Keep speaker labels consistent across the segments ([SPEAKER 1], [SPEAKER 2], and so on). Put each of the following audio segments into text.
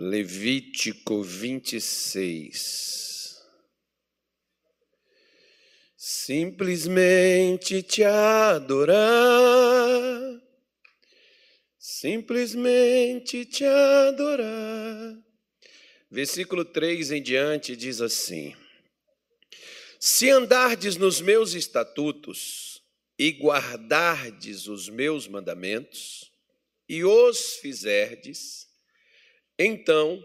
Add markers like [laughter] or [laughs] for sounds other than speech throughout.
[SPEAKER 1] Levítico 26. Simplesmente te adorar, simplesmente te adorar. Versículo 3 em diante diz assim: Se andardes nos meus estatutos e guardardes os meus mandamentos, e os fizerdes, então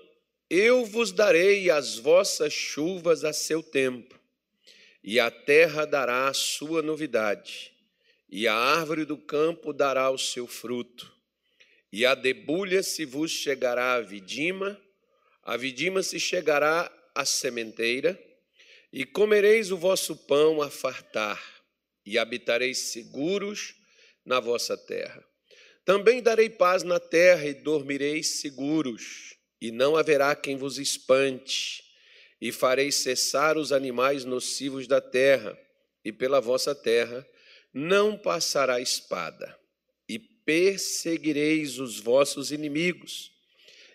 [SPEAKER 1] eu vos darei as vossas chuvas a seu tempo, e a terra dará a sua novidade, e a árvore do campo dará o seu fruto, e a debulha se vos chegará a vidima, a vidima se chegará à sementeira, e comereis o vosso pão a fartar, e habitareis seguros na vossa terra. Também darei paz na terra e dormireis seguros, e não haverá quem vos espante, e farei cessar os animais nocivos da terra, e pela vossa terra não passará espada, e perseguireis os vossos inimigos,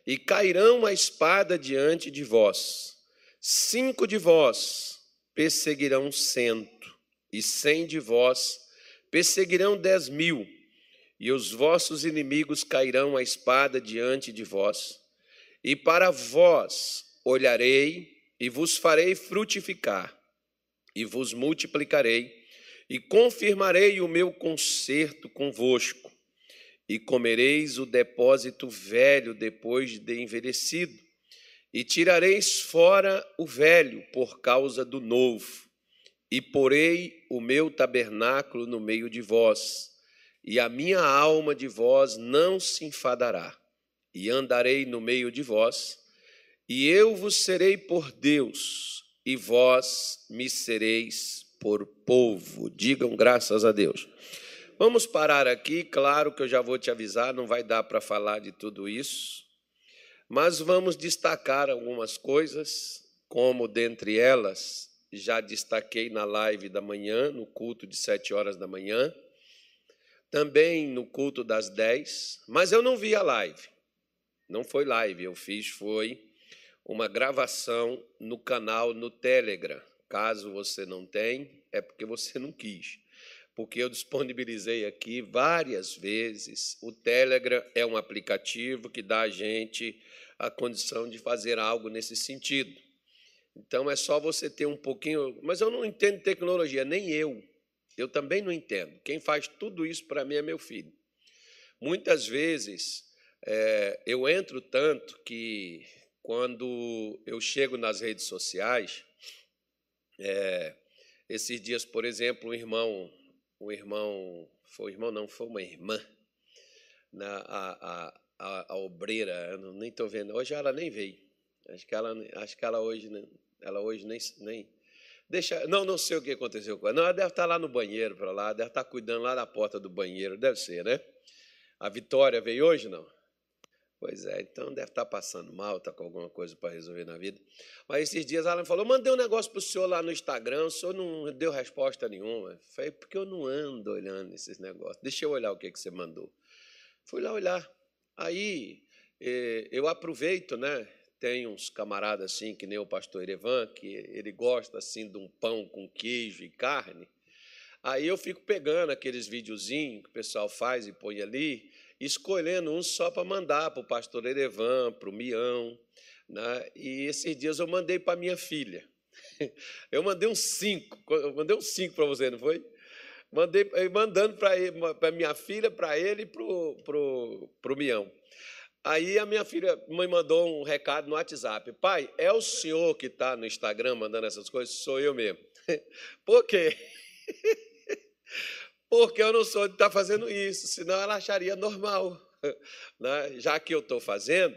[SPEAKER 1] e cairão a espada diante de vós. Cinco de vós perseguirão cento, e cem de vós perseguirão dez mil e os vossos inimigos cairão a espada diante de vós. E para vós olharei e vos farei frutificar, e vos multiplicarei, e confirmarei o meu concerto convosco, e comereis o depósito velho depois de envelhecido, e tirareis fora o velho por causa do novo, e porei o meu tabernáculo no meio de vós e a minha alma de vós não se enfadará, e andarei no meio de vós, e eu vos serei por Deus, e vós me sereis por povo. Digam graças a Deus. Vamos parar aqui, claro que eu já vou te avisar, não vai dar para falar de tudo isso, mas vamos destacar algumas coisas, como dentre elas já destaquei na live da manhã, no culto de sete horas da manhã também no culto das 10, mas eu não vi a live. Não foi live, eu fiz foi uma gravação no canal no Telegram. Caso você não tenha, é porque você não quis. Porque eu disponibilizei aqui várias vezes. O Telegram é um aplicativo que dá a gente a condição de fazer algo nesse sentido. Então é só você ter um pouquinho. Mas eu não entendo tecnologia, nem eu. Eu também não entendo. Quem faz tudo isso para mim é meu filho. Muitas vezes é, eu entro tanto que quando eu chego nas redes sociais, é, esses dias, por exemplo, um irmão, um irmão, foi um irmão não, foi uma irmã, na, a, a, a, a obreira, eu nem estou vendo, hoje ela nem veio. Acho que ela, acho que ela hoje, ela hoje nem, nem, Deixa, não, não sei o que aconteceu com ela. Não, ela deve estar lá no banheiro para lá, deve estar cuidando lá da porta do banheiro, deve ser, né? A Vitória veio hoje, não? Pois é, então deve estar passando mal, está com alguma coisa para resolver na vida. Mas esses dias ela me falou: mandei um negócio para o senhor lá no Instagram, o senhor não deu resposta nenhuma. Falei, porque eu não ando olhando esses negócios. Deixa eu olhar o que, que você mandou. Fui lá olhar. Aí eh, eu aproveito, né? Tem uns camaradas assim, que nem o pastor Erevan, que ele gosta assim de um pão com queijo e carne. Aí eu fico pegando aqueles videozinhos que o pessoal faz e põe ali, escolhendo um só para mandar para o pastor Erevan, para o Mião. Né? E esses dias eu mandei para minha filha. [laughs] Eu mandei uns cinco, eu mandei uns cinco para você, não foi? Mandei, mandando para minha filha, para ele e para o Mião. Aí a minha filha me mandou um recado no WhatsApp. Pai, é o senhor que está no Instagram mandando essas coisas? Sou eu mesmo. [laughs] Por quê? [laughs] Porque eu não sou de estar tá fazendo isso, senão ela acharia normal. [laughs] Né? Já que eu estou fazendo,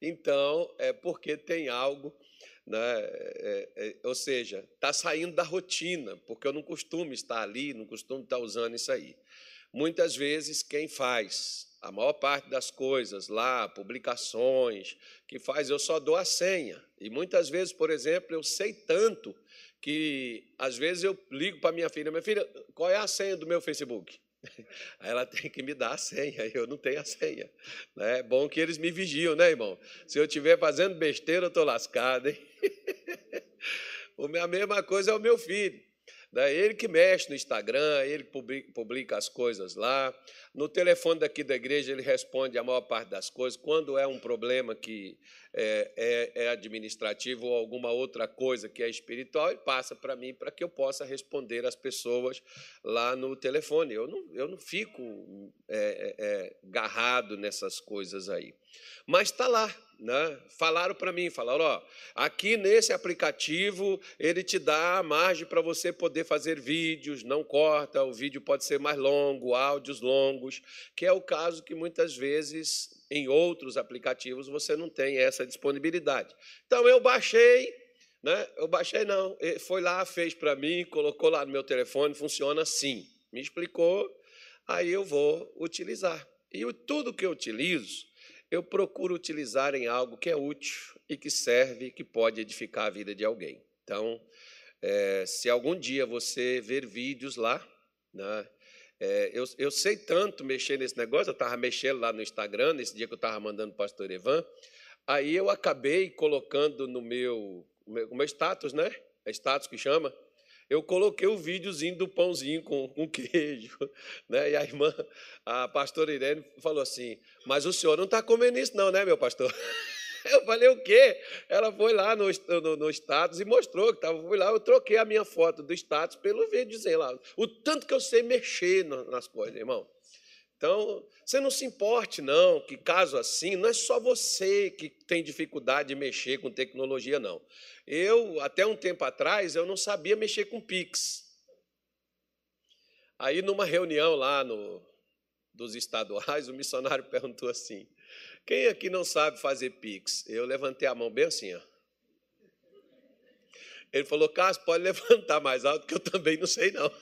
[SPEAKER 1] então é porque tem algo, né? É, é, ou seja, está saindo da rotina, porque eu não costumo estar ali, não costumo estar usando isso aí. Muitas vezes, quem faz a maior parte das coisas lá, publicações, que faz, eu só dou a senha. E muitas vezes, por exemplo, eu sei tanto que às vezes eu ligo para minha filha, minha filha, qual é a senha do meu Facebook? [laughs] Aí ela tem que me dar a senha, eu não tenho a senha. Né? É bom que eles me vigiam, né, irmão? Se eu estiver fazendo besteira, eu estou lascado, hein? [laughs] A mesma coisa é o meu filho. Né? Ele que mexe no Instagram, ele publica as coisas lá. No telefone daqui da igreja, ele responde a maior parte das coisas. Quando é um problema que é, é, é administrativo ou alguma outra coisa que é espiritual, ele passa para mim para que eu possa responder às pessoas lá no telefone. Eu não, eu não fico é, é, é garrado nessas coisas aí. Mas está lá, né? Falaram para mim, falaram, ó, aqui nesse aplicativo ele te dá a margem para você poder fazer vídeos, não corta, o vídeo pode ser mais longo, áudios longos, que é o caso que muitas vezes em outros aplicativos você não tem essa disponibilidade. Então eu baixei, né? Eu baixei não, ele foi lá, fez para mim, colocou lá no meu telefone, funciona assim. Me explicou, aí eu vou utilizar. E tudo que eu utilizo eu procuro utilizar em algo que é útil e que serve, que pode edificar a vida de alguém. Então, é, se algum dia você ver vídeos lá, né, é, eu, eu, sei tanto mexer nesse negócio, eu estava mexendo lá no Instagram, nesse dia que eu estava mandando o pastor Evan, aí eu acabei colocando no meu, meu, meu status, né? É status que chama? Eu coloquei o videozinho do pãozinho com, com queijo. [laughs] Né? E a irmã, a pastora Irene, falou assim: Mas o senhor não está comendo isso, não, né, meu pastor? [laughs] Eu falei, o quê? Ela foi lá no, no, no status e mostrou que estava. Fui lá, eu troquei a minha foto do status pelo videozinho lá. O tanto que eu sei mexer nas coisas, irmão. Então, você não se importe, não, que caso assim, não é só você que tem dificuldade de mexer com tecnologia, não. Eu, até um tempo atrás, eu não sabia mexer com Pix. Aí, numa reunião lá no, dos estaduais, o missionário [laughs] perguntou assim: quem aqui não sabe fazer Pix? Eu levantei a mão bem assim, ó. Ele falou, Cássio, pode [laughs] levantar mais alto, que eu também não sei, não.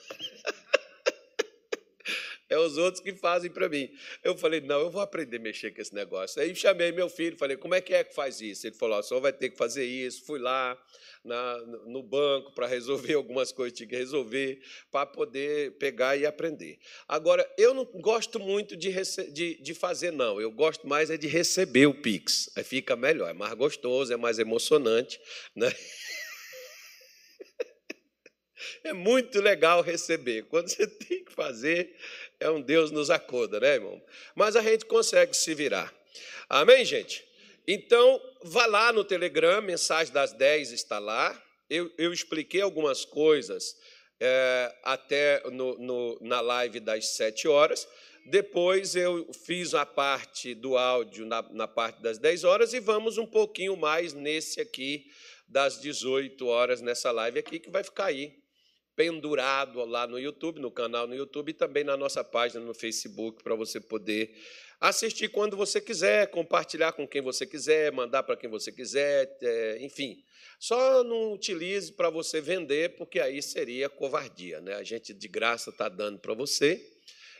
[SPEAKER 1] É os outros que fazem para mim. Eu falei, não, eu vou aprender a mexer com esse negócio. Aí chamei meu filho, falei, como é que é que faz isso? Ele falou, senhor vai ter que fazer isso. Fui lá na, no banco para resolver [laughs] algumas coisas que tinha que resolver, para poder pegar e aprender. Agora, eu não gosto muito de, de, de fazer, não. Eu gosto mais é de receber o Pix. Aí fica melhor, é mais gostoso, é mais emocionante. Né? [laughs] É muito legal receber. Quando você [laughs] tem que fazer, é um Deus nos acorda, né, irmão? Mas a gente consegue se virar. Amém, gente? Então, vá lá no Telegram, mensagem das 10 está lá. Eu, eu expliquei algumas coisas é, até no, no, na live das 7 horas. Depois eu fiz a parte do áudio na, na parte das 10 horas e vamos um pouquinho mais nesse aqui das 18 horas, nessa live aqui, que vai ficar aí pendurado lá no YouTube, no canal no YouTube e também na nossa página no Facebook para você poder assistir quando você quiser, compartilhar com quem você quiser, mandar para quem você quiser, é, enfim. Só não utilize para você vender, porque aí seria covardia, né? A gente de graça está dando para você,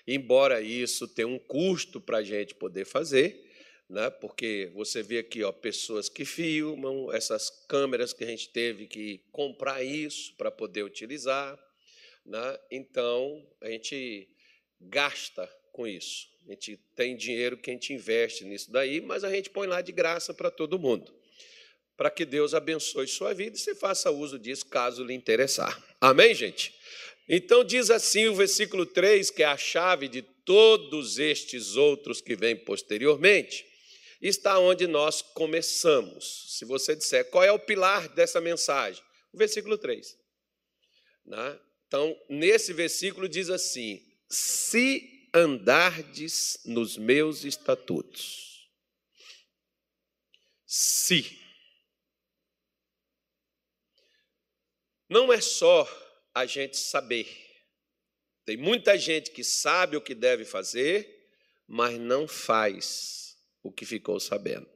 [SPEAKER 1] embora isso tenha um custo para a gente poder fazer né? porque você vê aqui ó, pessoas que filmam, essas câmeras que a gente teve que comprar isso para poder utilizar. Né? Então, a gente gasta com isso. A gente tem dinheiro que a gente investe nisso daí, mas a gente põe lá de graça para todo mundo. Para que Deus abençoe sua vida e você faça uso disso caso lhe interessar. Amém, gente? Então diz assim o versículo 3, que é a chave de todos estes outros que vêm posteriormente está onde nós começamos. Se você disser qual é o pilar dessa mensagem, o versículo 3. Né? Então, nesse versículo diz assim: Se andardes nos meus estatutos. Se. Não é só a gente saber. Tem muita gente que sabe o que deve fazer, mas não faz o que ficou sabendo.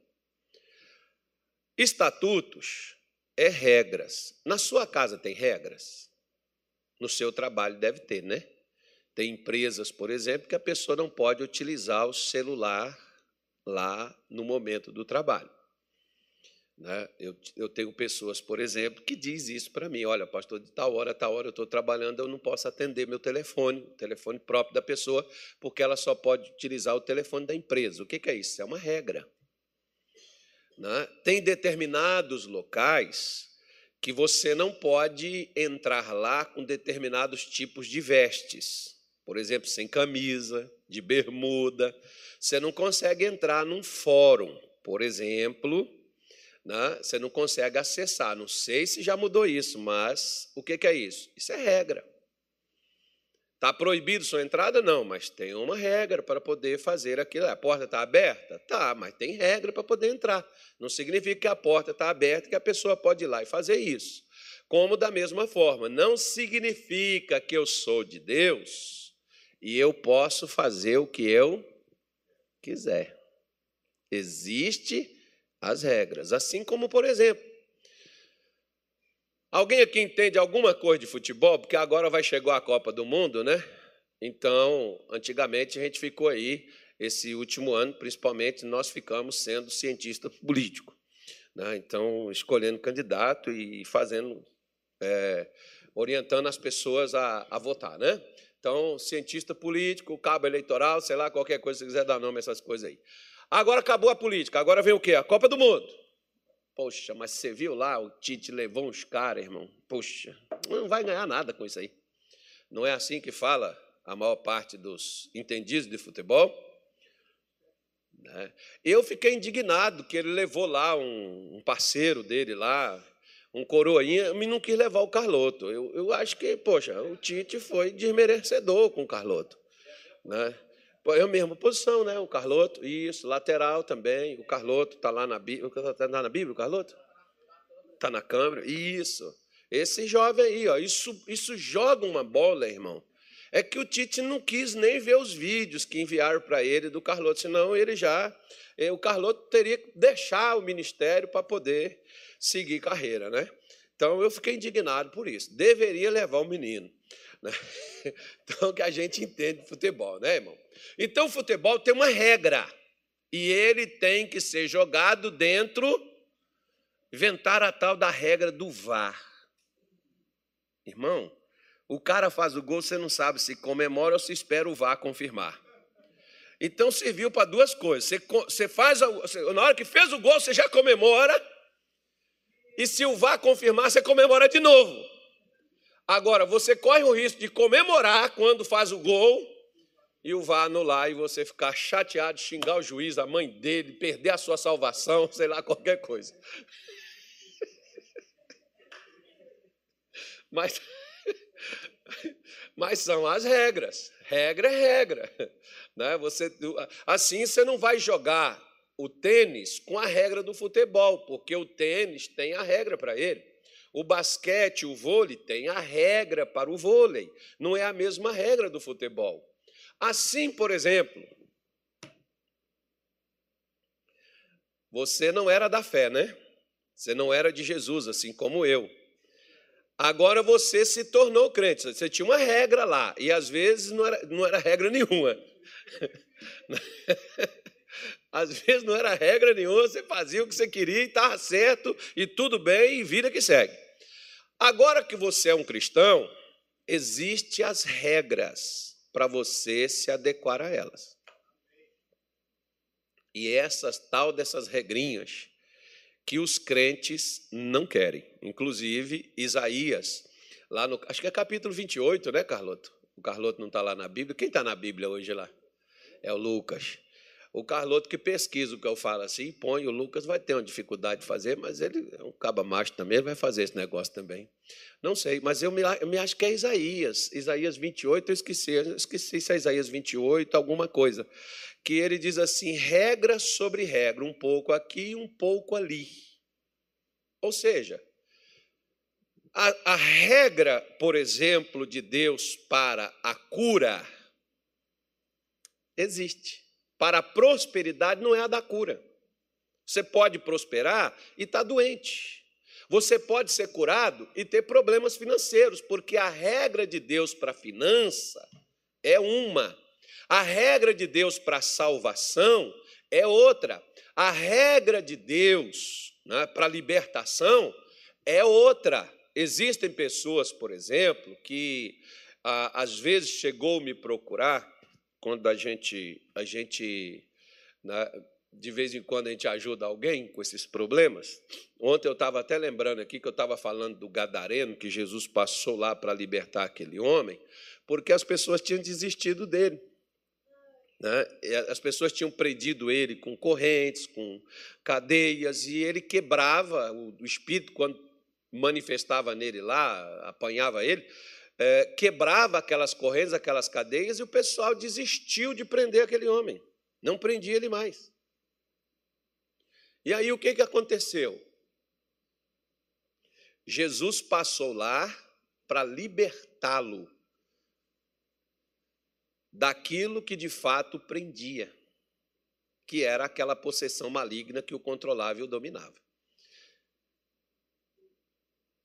[SPEAKER 1] Estatutos é regras. Na sua casa tem regras? No seu trabalho deve ter, né? Tem empresas, por exemplo, que a pessoa não pode utilizar o celular lá no momento do trabalho. Né? Eu, eu tenho pessoas, por exemplo, que diz isso para mim: olha, pastor, de tal hora, tal hora eu estou trabalhando, eu não posso atender meu telefone, o telefone próprio da pessoa, porque ela só pode utilizar o telefone da empresa. O que, que é isso? É uma regra. Né? Tem determinados locais que você não pode entrar lá com determinados tipos de vestes. Por exemplo, sem camisa, de bermuda. Você não consegue entrar num fórum, por exemplo, né? você não consegue acessar. Não sei se já mudou isso, mas o que é isso? Isso é regra. Está proibido sua entrada? Não, mas tem uma regra para poder fazer aquilo. A porta está aberta? Tá, mas tem regra para poder entrar. Não significa que a porta está aberta que a pessoa pode ir lá e fazer isso. Como da mesma forma, não significa que eu sou de Deus e eu posso fazer o que eu quiser. Existe as regras. Assim como, por exemplo, alguém aqui entende alguma coisa de futebol? Porque agora vai chegar a Copa do Mundo, né? Então, antigamente a gente ficou aí, esse último ano, principalmente, nós ficamos sendo cientista político. Né? Então, escolhendo candidato e fazendo, é, orientando as pessoas a, a votar, né? Então, cientista político, cabo eleitoral, sei lá, qualquer coisa, se quiser dar nome a essas coisas aí. Agora acabou a política, agora vem o quê? A Copa do Mundo. Poxa, mas você viu lá, o Tite levou uns caras, irmão. Poxa, não vai ganhar nada com isso aí. Não é assim que fala a maior parte dos entendidos de futebol? Né? Eu fiquei indignado que ele levou lá um parceiro dele lá, um coroinha, e não quis levar o Carloto. Eu, eu acho que, poxa, o Tite foi desmerecedor com o Carloto. Né? A mesma posição, né? O Carloto, isso, lateral também. O Carloto está lá na Bíblia. Está na Bíblia, o Carloto? Está na câmera. Isso. Esse jovem aí, ó, isso, isso joga uma bola, irmão. É que o Tite não quis nem ver os vídeos que enviaram para ele do Carloto, senão ele já. Eh, o Carloto teria que deixar o ministério para poder seguir carreira, né? Então eu fiquei indignado por isso. Deveria levar o menino. Né? [laughs] Então, que a gente entende de futebol, né, irmão? Então, o futebol tem uma regra. E ele tem que ser jogado dentro, inventar a tal da regra do VAR. Irmão, o cara faz o gol, você não sabe se comemora ou se espera o VAR confirmar. Então serviu para duas coisas. Você, você faz, na hora que fez o gol, você já comemora. E se o VAR confirmar, você comemora de novo. Agora, você corre o risco de comemorar quando faz o gol e o VAR anular e você ficar chateado, xingar o juiz, a mãe dele, perder a sua salvação, [laughs] sei lá, qualquer coisa. [laughs] Mas, mas são as regras. Regra é regra. Né? Você, assim você não vai jogar o tênis com a regra do futebol, porque o tênis tem a regra para ele. O basquete, o vôlei, tem a regra para o vôlei, não é a mesma regra do futebol. Assim, por exemplo, você não era da fé, né? Você não era de Jesus, assim como eu. Agora você se tornou crente. Você tinha uma regra lá, e às vezes não era, não era regra nenhuma. [laughs] Às vezes não era regra nenhuma, você fazia o que você queria e estava certo, e tudo bem, e vida que segue. Agora que você é um cristão, existem as regras para você se adequar a elas. E essas tal dessas regrinhas que os crentes não querem. Inclusive, Isaías, lá no. Acho que é capítulo 28, né, Carloto? O Carloto não está lá na Bíblia. Quem está na Bíblia hoje lá? É o Lucas. O Carloto que pesquisa o que eu falo assim, põe, o Lucas vai ter uma dificuldade de fazer, mas ele é um caba macho também, ele vai fazer esse negócio também. Não sei, mas eu me, eu me acho que é Isaías, Isaías 28, eu esqueci, eu esqueci se é Isaías 28, alguma coisa, que ele diz assim, regra sobre regra, um pouco aqui e um pouco ali. Ou seja, a, a regra, por exemplo, de Deus para a cura, existe para a prosperidade não é a da cura. Você pode prosperar e estar tá doente. Você pode ser curado e ter problemas financeiros, porque a regra de Deus para a finança é uma. A regra de Deus para a salvação é outra. A regra de Deus né, para libertação é outra. Existem pessoas, por exemplo, que às vezes chegou me procurar quando a gente, a gente né, de vez em quando a gente ajuda alguém com esses problemas. Ontem eu estava até lembrando aqui que eu estava falando do Gadareno, que Jesus passou lá para libertar aquele homem, porque as pessoas tinham desistido dele. Né? As pessoas tinham prendido ele com correntes, com cadeias, e ele quebrava o espírito, quando manifestava nele lá, apanhava ele, é, quebrava aquelas correntes, aquelas cadeias, e o pessoal desistiu de prender aquele homem. Não prendia ele mais. E aí o que, que aconteceu? Jesus passou lá para libertá-lo daquilo que de fato prendia, que era aquela possessão maligna que o controlava e o dominava.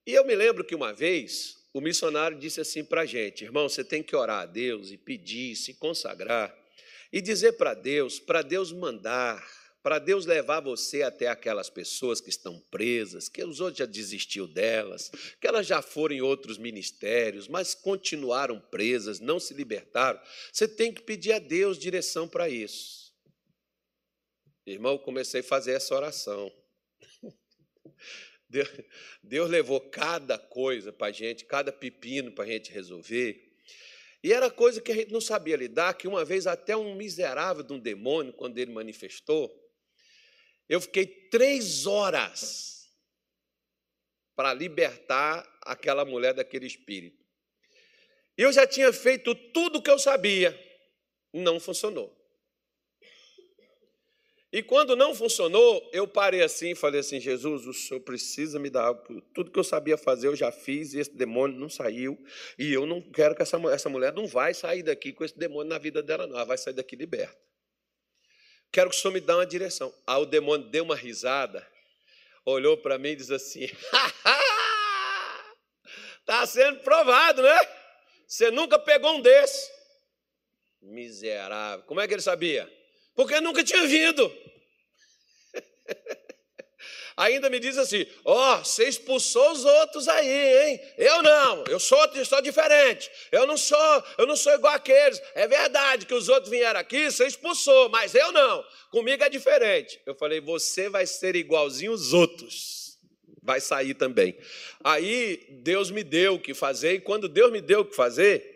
[SPEAKER 1] E eu me lembro que uma vez o missionário disse assim para a gente: irmão, você tem que orar a Deus e pedir, se consagrar e dizer para Deus, para Deus mandar, para Deus levar você até aquelas pessoas que estão presas, que os outros já desistiu delas, que elas já foram em outros ministérios, mas continuaram presas, não se libertaram. Você tem que pedir a Deus direção para isso. Irmão, eu comecei a fazer essa oração. Deus, Deus levou cada coisa para a gente, cada pepino para a gente resolver. E era coisa que a gente não sabia lidar, que uma vez até um miserável de um demônio, quando ele manifestou, eu fiquei três horas para libertar aquela mulher daquele espírito. Eu já tinha feito tudo o que eu sabia, não funcionou. E quando não funcionou, eu parei assim e falei assim: Jesus, o senhor precisa me dar algo. Tudo que eu sabia fazer eu já fiz e esse demônio não saiu. E eu não quero que essa, essa mulher não vai sair daqui com esse demônio na vida dela, não. Ela vai sair daqui liberta. Quero que o senhor me dê uma direção. Aí o demônio deu uma risada, olhou para mim e disse assim: Está [laughs] sendo provado, né? Você nunca pegou um desse. Miserável. Como é que ele sabia? Porque nunca tinha vindo. [laughs] Ainda me diz assim: ó, oh, você expulsou os outros aí, hein? Eu não, eu sou, sou diferente. Eu não sou, eu não sou igual aqueles. É verdade que os outros vieram aqui, você expulsou, mas eu não. Comigo é diferente. Eu falei: você vai ser igualzinho os outros. Vai sair também. Aí Deus me deu o que fazer, e quando Deus me deu o que fazer,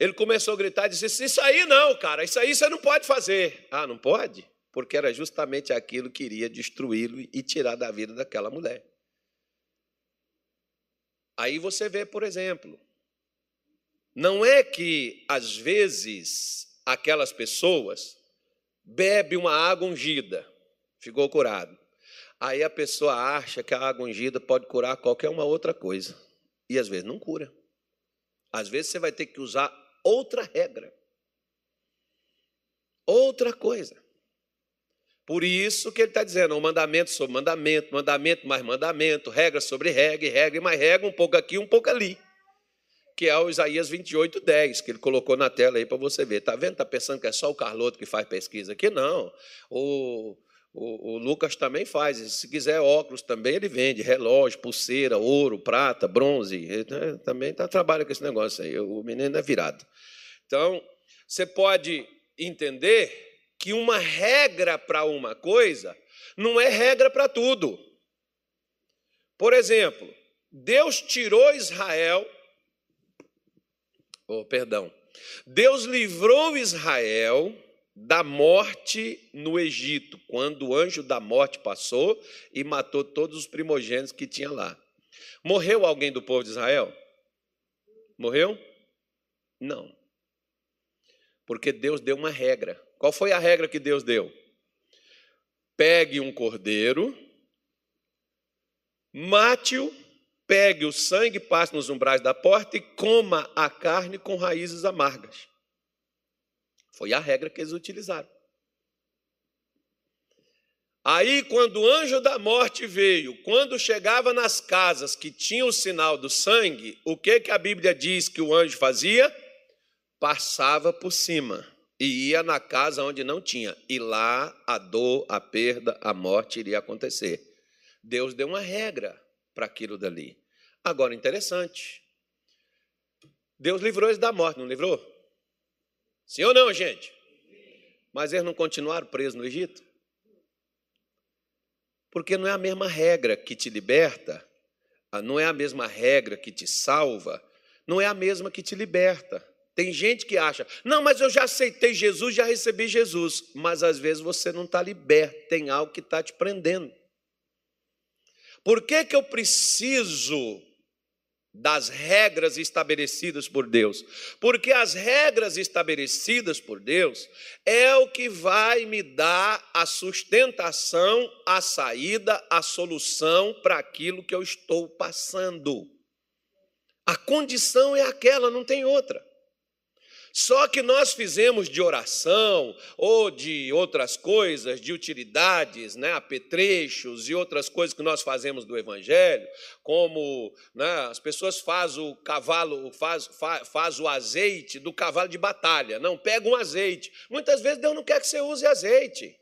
[SPEAKER 1] ele começou a gritar e disse: Isso aí não, cara, isso aí você não pode fazer. Ah, não pode? Porque era justamente aquilo que iria destruí-lo e tirar da vida daquela mulher. Aí você vê, por exemplo, não é que às vezes aquelas pessoas bebem uma água ungida, ficou curado. Aí a pessoa acha que a água ungida pode curar qualquer uma outra coisa. E às vezes não cura. Às vezes você vai ter que usar outra regra. Outra coisa. Por isso que ele está dizendo, um mandamento sobre mandamento, mandamento mais mandamento, regra sobre regra, regra mais regra, um pouco aqui, um pouco ali. Que é o Isaías 28, 10, que ele colocou na tela aí para você ver. Está vendo? Está pensando que é só o Carloto que faz pesquisa aqui? Não. O, o, o, Lucas também faz. Se quiser óculos também, ele vende. Relógio, pulseira, ouro, prata, bronze. Ele né, também tá, trabalha com esse negócio aí. O menino é virado. Então, você pode entender que uma regra para uma coisa não é regra para tudo. Por exemplo, Deus tirou Israel. Oh, perdão. Deus livrou Israel da morte no Egito, quando o anjo da morte passou e matou todos os primogênitos que tinha lá. Morreu alguém do povo de Israel? Morreu? Não. Porque Deus deu uma regra. Qual foi a regra que Deus deu? Pegue um cordeiro, mate-o, pegue o sangue, passe nos umbrais da porta e coma a carne com raízes amargas. Foi a regra que eles utilizaram. Aí, quando o anjo da morte veio, quando chegava nas casas que tinham o sinal do sangue, o que, que a Bíblia diz que o anjo fazia? Passava por cima e ia na casa onde não tinha. E lá a dor, a perda, a morte iria acontecer. Deus deu uma regra para aquilo dali. Agora, interessante. Deus livrou eles da morte, não livrou? Sim ou não, gente? Mas eles não continuaram presos no Egito? Porque não é a mesma regra que te liberta, não é a mesma regra que te salva, não é a mesma que te liberta. Tem gente que acha, não, mas eu já aceitei Jesus, já recebi Jesus. Mas às vezes você não está liberto, tem algo que está te prendendo. Por que, que eu preciso das regras estabelecidas por Deus? Porque as regras estabelecidas por Deus é o que vai me dar a sustentação, a saída, a solução para aquilo que eu estou passando. A condição é aquela, não tem outra. Só que nós fizemos de oração ou de outras coisas, de utilidades, né, apetrechos e outras coisas que nós fazemos do Evangelho, como né, as pessoas fazem o cavalo, faz, faz, faz o azeite do cavalo de batalha. Não, pega um azeite. Muitas vezes Deus não quer que você use azeite.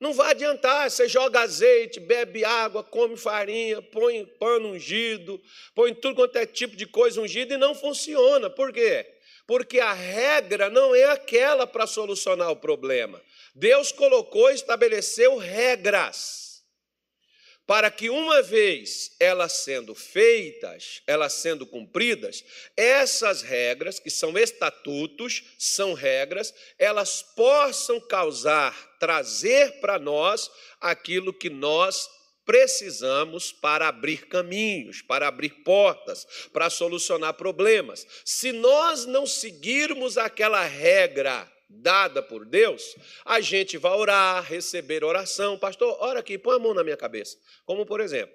[SPEAKER 1] Não vai adiantar, você joga azeite, bebe água, come farinha, põe pano ungido, põe tudo quanto é tipo de coisa ungida e não funciona. Por quê? Porque a regra não é aquela para solucionar o problema. Deus colocou estabeleceu regras para que uma vez elas sendo feitas, elas sendo cumpridas, essas regras, que são estatutos, são regras, elas possam causar, trazer para nós aquilo que nós precisamos para abrir caminhos, para abrir portas, para solucionar problemas. Se nós não seguirmos aquela regra dada por Deus, a gente vai orar, receber oração. Pastor, ora aqui, põe a mão na minha cabeça. Como por exemplo,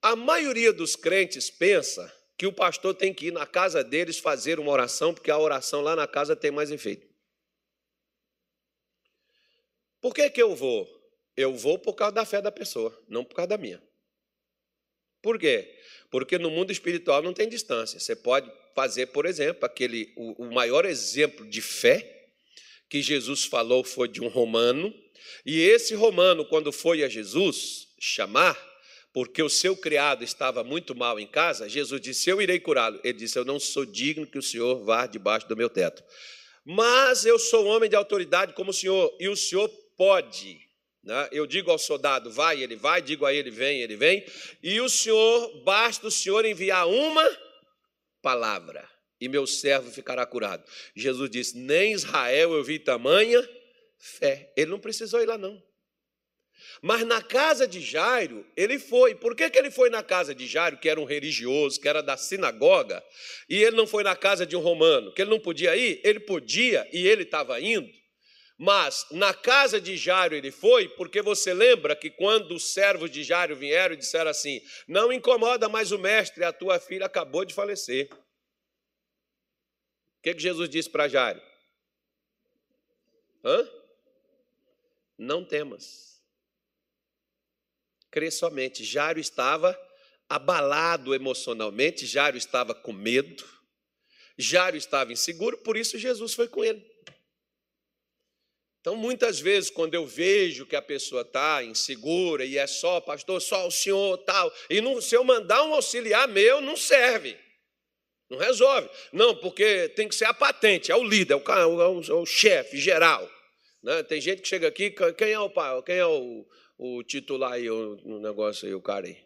[SPEAKER 1] a maioria dos crentes pensa que o pastor tem que ir na casa deles fazer uma oração, porque a oração lá na casa tem mais efeito. Por que, que eu vou? Eu vou por causa da fé da pessoa, não por causa da minha. Por quê? Porque no mundo espiritual não tem distância. Você pode fazer, por exemplo, aquele o, o maior exemplo de fé que Jesus falou foi de um romano, e esse romano, quando foi a Jesus chamar, porque o seu criado estava muito mal em casa, Jesus disse: Eu irei curá-lo. Ele disse: Eu não sou digno que o Senhor vá debaixo do meu teto. Mas eu sou homem de autoridade como o Senhor, e o Senhor pode? Eu digo ao soldado, vai, ele vai, digo a ele, vem, ele vem. E o Senhor, basta o Senhor enviar uma palavra, e meu servo ficará curado. Jesus disse: Nem Israel eu vi tamanha fé. Ele não precisou ir lá, não. Mas na casa de Jairo, ele foi. Por que, que ele foi na casa de Jairo, que era um religioso, que era da sinagoga, e ele não foi na casa de um romano? Que ele não podia ir? Ele podia e ele estava indo. Mas na casa de Jairo ele foi, porque você lembra que quando os servos de Jairo vieram e disseram assim: Não incomoda mais o mestre, a tua filha acabou de falecer. O que, que Jesus disse para Jairo? Hã? Não temas. Crê somente. Jairo estava abalado emocionalmente, Jairo estava com medo, Jairo estava inseguro, por isso Jesus foi com ele. Então, muitas vezes, quando eu vejo que a pessoa está insegura e é só, pastor, só o senhor tal, e não, se eu mandar um auxiliar meu, não serve, não resolve. Não, porque tem que ser a patente, é o líder, é o, é o, é o chefe geral. Né? Tem gente que chega aqui, quem é o pai, quem é o, o titular aí, o, o negócio aí, o cara aí?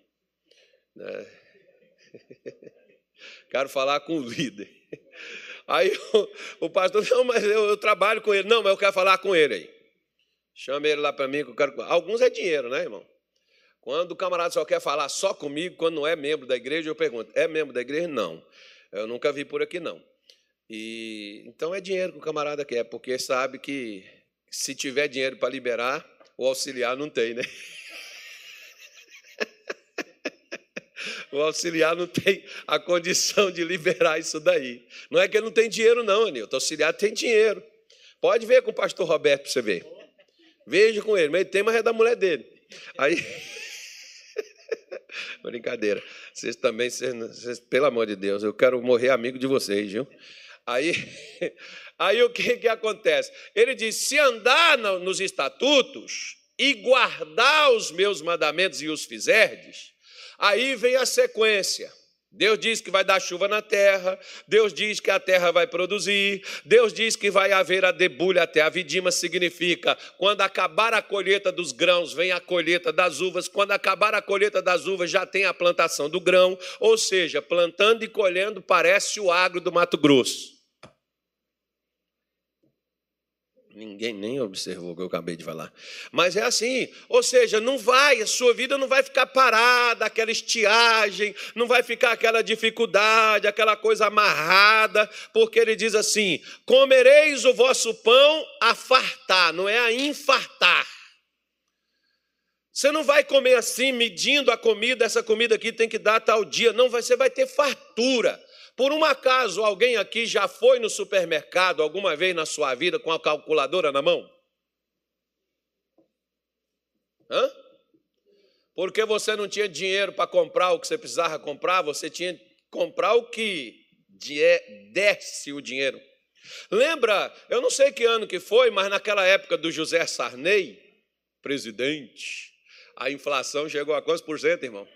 [SPEAKER 1] Né? [laughs] Quero falar com o líder. Aí o, o pastor, não, mas eu, eu, trabalho com ele. Não, mas eu quero falar com ele aí. Chama ele lá para mim que eu quero. Alguns é dinheiro, né, irmão? Quando o camarada só quer falar só comigo, quando não é membro da igreja, eu pergunto: é membro da igreja? Não. Eu nunca vi por aqui, não. E então é dinheiro que o camarada quer, porque sabe que se tiver dinheiro para liberar, o auxiliar não tem, né? [laughs] O auxiliar não tem a condição de liberar isso daí. Não é que ele não tem dinheiro, não, Anilton. O auxiliar tem dinheiro. Pode ver com o pastor Roberto para você ver. Veja com ele, mas ele tem, mas é da mulher dele. Aí. [laughs] Brincadeira. Vocês também, vocês, vocês, pelo amor de Deus, eu quero morrer amigo de vocês, viu? Aí, [laughs] Aí o que, que acontece? Ele diz: se andar nos estatutos e guardar os meus mandamentos e os fizerdes, aí vem a sequência. Deus diz que vai dar chuva na terra, Deus diz que a terra vai produzir, Deus diz que vai haver a debulha até a vidima, significa quando acabar a colheita dos grãos, vem a colheita das uvas, quando acabar a colheita das uvas, já tem a plantação do grão, ou seja, plantando e colhendo parece o agro do Mato Grosso. Ninguém nem observou o que eu acabei de falar. Mas é assim, ou seja, não vai, a sua vida não vai ficar parada, aquela estiagem, não vai ficar aquela dificuldade, aquela coisa amarrada, porque ele diz assim: comereis o vosso pão a fartar, não é a infartar. Você não vai comer assim, medindo a comida, essa comida aqui tem que dar tal dia. Não, você vai ter fartura. Por um acaso, alguém aqui já foi no supermercado alguma vez na sua vida com a calculadora na mão? Hã? Porque você não tinha dinheiro para comprar o que você precisava comprar, você tinha que comprar o que desse o dinheiro. Lembra, eu não sei que ano que foi, mas naquela época do José Sarney, presidente, a inflação chegou a quantos por cento, irmão?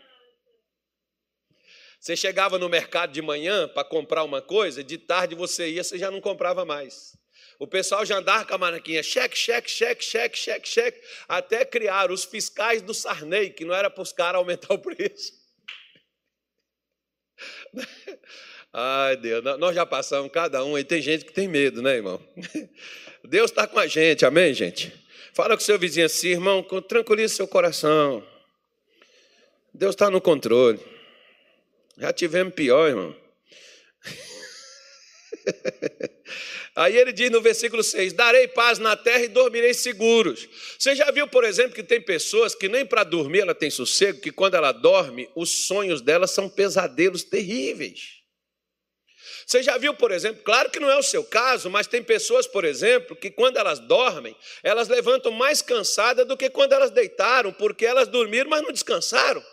[SPEAKER 1] Você chegava no mercado de manhã para comprar uma coisa, de tarde você ia, você já não comprava mais. O pessoal já andava com a marquinha, cheque, cheque, cheque, cheque, cheque, cheque, até criar os fiscais do Sarney, que não era para os caras aumentar o preço. [laughs] Ai, Deus, nós já passamos cada um, e tem gente que tem medo, né, irmão? [laughs] Deus está com a gente, amém, gente? Fala com seu vizinho assim, irmão, tranquilize seu coração. Deus está no controle. Já tivemos pior, irmão. [laughs] Aí ele diz no versículo 6: Darei paz na terra e dormirei seguros. Você já viu, por exemplo, que tem pessoas que nem para dormir ela tem sossego, que quando ela dorme, os sonhos dela são pesadelos terríveis. Você já viu, por exemplo, claro que não é o seu caso, mas tem pessoas, por exemplo, que quando elas dormem, elas levantam mais cansadas do que quando elas deitaram, porque elas dormiram, mas não descansaram.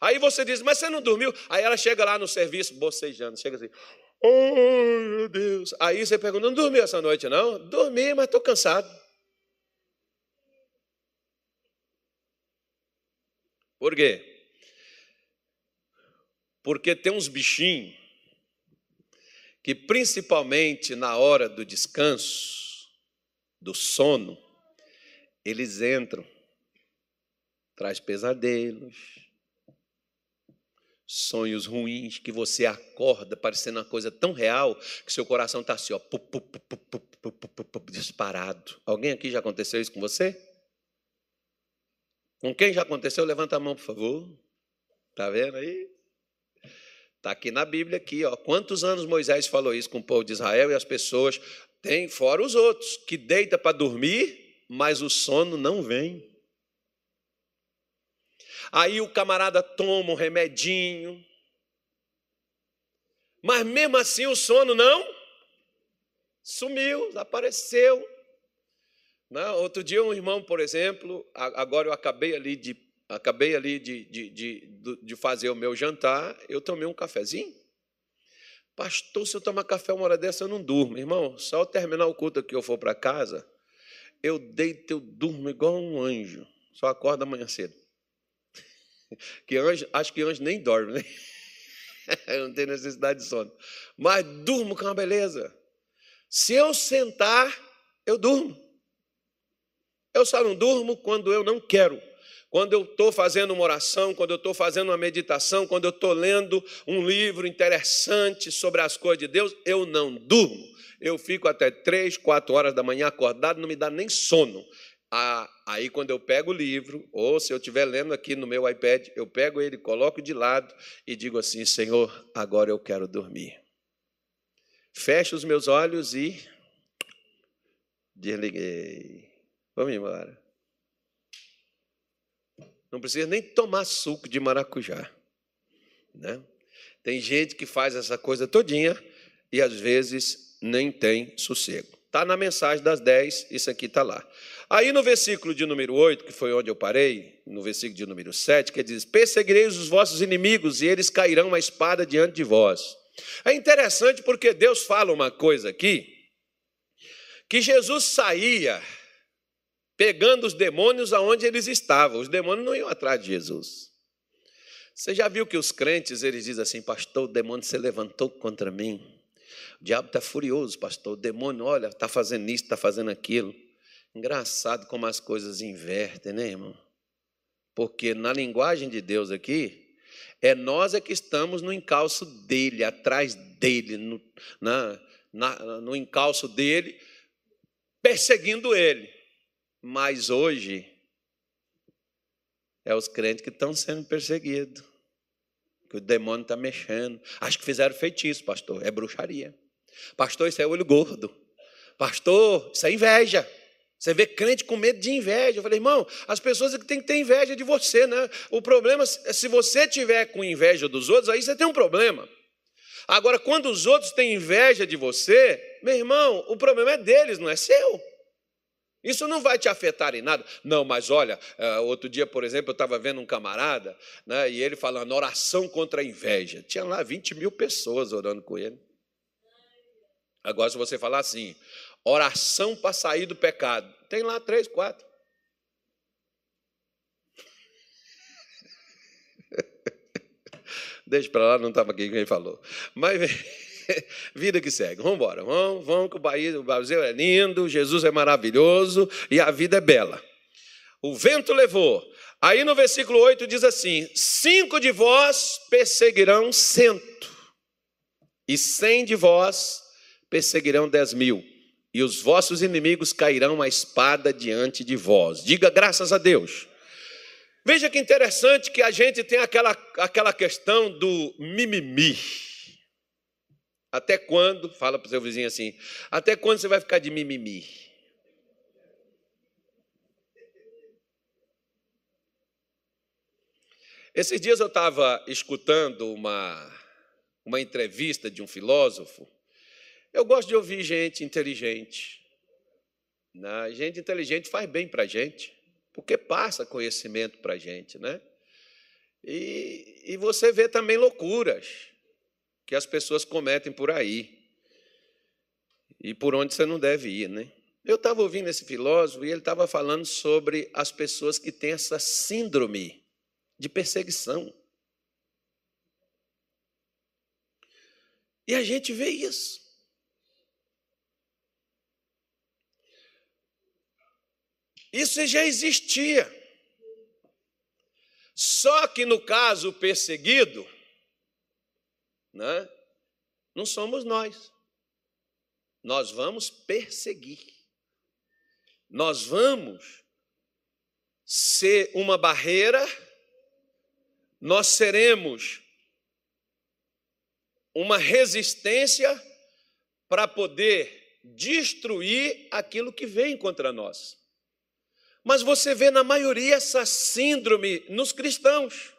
[SPEAKER 1] Aí você diz, mas você não dormiu? Aí ela chega lá no serviço, bocejando, chega assim, oh meu Deus. Aí você pergunta, não dormiu essa noite não? Dormi, mas estou cansado. Por quê? Porque tem uns bichinhos que, principalmente na hora do descanso, do sono, eles entram, traz pesadelos, sonhos ruins que você acorda parecendo uma coisa tão real que seu coração está assim, ó, pup, pup, pup, disparado. Alguém aqui já aconteceu isso com você? Com quem já aconteceu? Levanta a mão, por favor. Tá vendo aí? Está aqui na Bíblia aqui, ó. Quantos anos Moisés falou isso com o povo de Israel e as pessoas tem fora os outros que deita para dormir, mas o sono não vem. Aí o camarada toma um remedinho. Mas mesmo assim o sono não sumiu, desapareceu. Não, né? outro dia um irmão, por exemplo, agora eu acabei ali de acabei ali de, de, de, de fazer o meu jantar, eu tomei um cafezinho. Pastor, se eu tomar café uma hora dessa, eu não durmo. Irmão, só eu terminar o culto que eu for para casa, eu deito, eu durmo igual um anjo. Só acordo amanhã cedo. Que anjo, acho que anjo nem dorme, né? [laughs] não tem necessidade de sono. Mas durmo com uma beleza. Se eu sentar, eu durmo. Eu só não durmo quando eu não quero. Quando eu estou fazendo uma oração, quando eu estou fazendo uma meditação, quando eu estou lendo um livro interessante sobre as coisas de Deus, eu não durmo. Eu fico até três, quatro horas da manhã acordado, não me dá nem sono. Ah, aí, quando eu pego o livro, ou se eu estiver lendo aqui no meu iPad, eu pego ele, coloco de lado e digo assim: Senhor, agora eu quero dormir. Fecho os meus olhos e desliguei. Vamos embora. Não precisa nem tomar suco de maracujá. Né? Tem gente que faz essa coisa todinha e às vezes nem tem sossego. Está na mensagem das 10, isso aqui está lá. Aí no versículo de número 8, que foi onde eu parei, no versículo de número 7, que diz: Perseguireis os vossos inimigos e eles cairão a espada diante de vós. É interessante porque Deus fala uma coisa aqui que Jesus saía pegando os demônios aonde eles estavam. Os demônios não iam atrás de Jesus. Você já viu que os crentes, eles dizem assim, pastor, o demônio se levantou contra mim. O diabo está furioso, pastor. O demônio, olha, está fazendo isso, está fazendo aquilo. Engraçado como as coisas invertem, né, irmão? Porque na linguagem de Deus aqui, é nós é que estamos no encalço dele, atrás dele, no, na, na, no encalço dele, perseguindo ele. Mas hoje é os crentes que estão sendo perseguidos. Que o demônio está mexendo. Acho que fizeram feitiço, pastor. É bruxaria. Pastor, isso é olho gordo. Pastor, isso é inveja. Você vê crente com medo de inveja. Eu falei, irmão, as pessoas é que têm que ter inveja de você, né? O problema é se você tiver com inveja dos outros, aí você tem um problema. Agora, quando os outros têm inveja de você, meu irmão, o problema é deles, não é seu. Isso não vai te afetar em nada. Não, mas olha, eh, outro dia, por exemplo, eu estava vendo um camarada, né, e ele falando oração contra a inveja. Tinha lá 20 mil pessoas orando com ele. Agora, se você falar assim, oração para sair do pecado, tem lá três, quatro. [laughs] Deixa para lá, não estava aqui quem falou. Mas [laughs] vida que segue. Vamos embora. Vamos, vamos que o, o Brasil é lindo, Jesus é maravilhoso e a vida é bela. O vento levou. Aí no versículo 8 diz assim: Cinco de vós perseguirão cento, e cem de vós perseguirão dez mil, e os vossos inimigos cairão a espada diante de vós. Diga graças a Deus. Veja que interessante que a gente tem aquela, aquela questão do mimimi. Até quando, fala para o seu vizinho assim, até quando você vai ficar de mimimi? Esses dias eu estava escutando uma, uma entrevista de um filósofo. Eu gosto de ouvir gente inteligente. Né? Gente inteligente faz bem para a gente, porque passa conhecimento para a gente. Né? E, e você vê também loucuras que as pessoas cometem por aí e por onde você não deve ir, né? Eu estava ouvindo esse filósofo e ele estava falando sobre as pessoas que têm essa síndrome de perseguição. E a gente vê isso. Isso já existia. Só que no caso perseguido, né? não somos nós. Nós vamos perseguir. Nós vamos ser uma barreira, nós seremos uma resistência para poder destruir aquilo que vem contra nós. Mas você vê na maioria essa síndrome nos cristãos.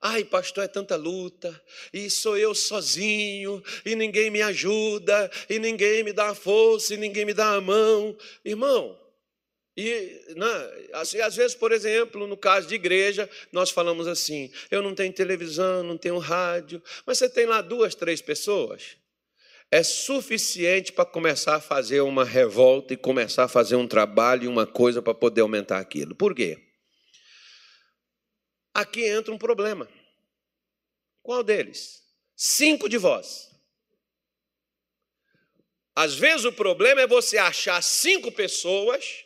[SPEAKER 1] Ai, pastor, é tanta luta, e sou eu sozinho, e ninguém me ajuda, e ninguém me dá a força, e ninguém me dá a mão. Irmão, e né, assim, às vezes, por exemplo, no caso de igreja, nós falamos assim: eu não tenho televisão, não tenho rádio, mas você tem lá duas, três pessoas. É suficiente para começar a fazer uma revolta e começar a fazer um trabalho e uma coisa para poder aumentar aquilo. Por quê? Aqui entra um problema. Qual deles? Cinco de vós. Às vezes o problema é você achar cinco pessoas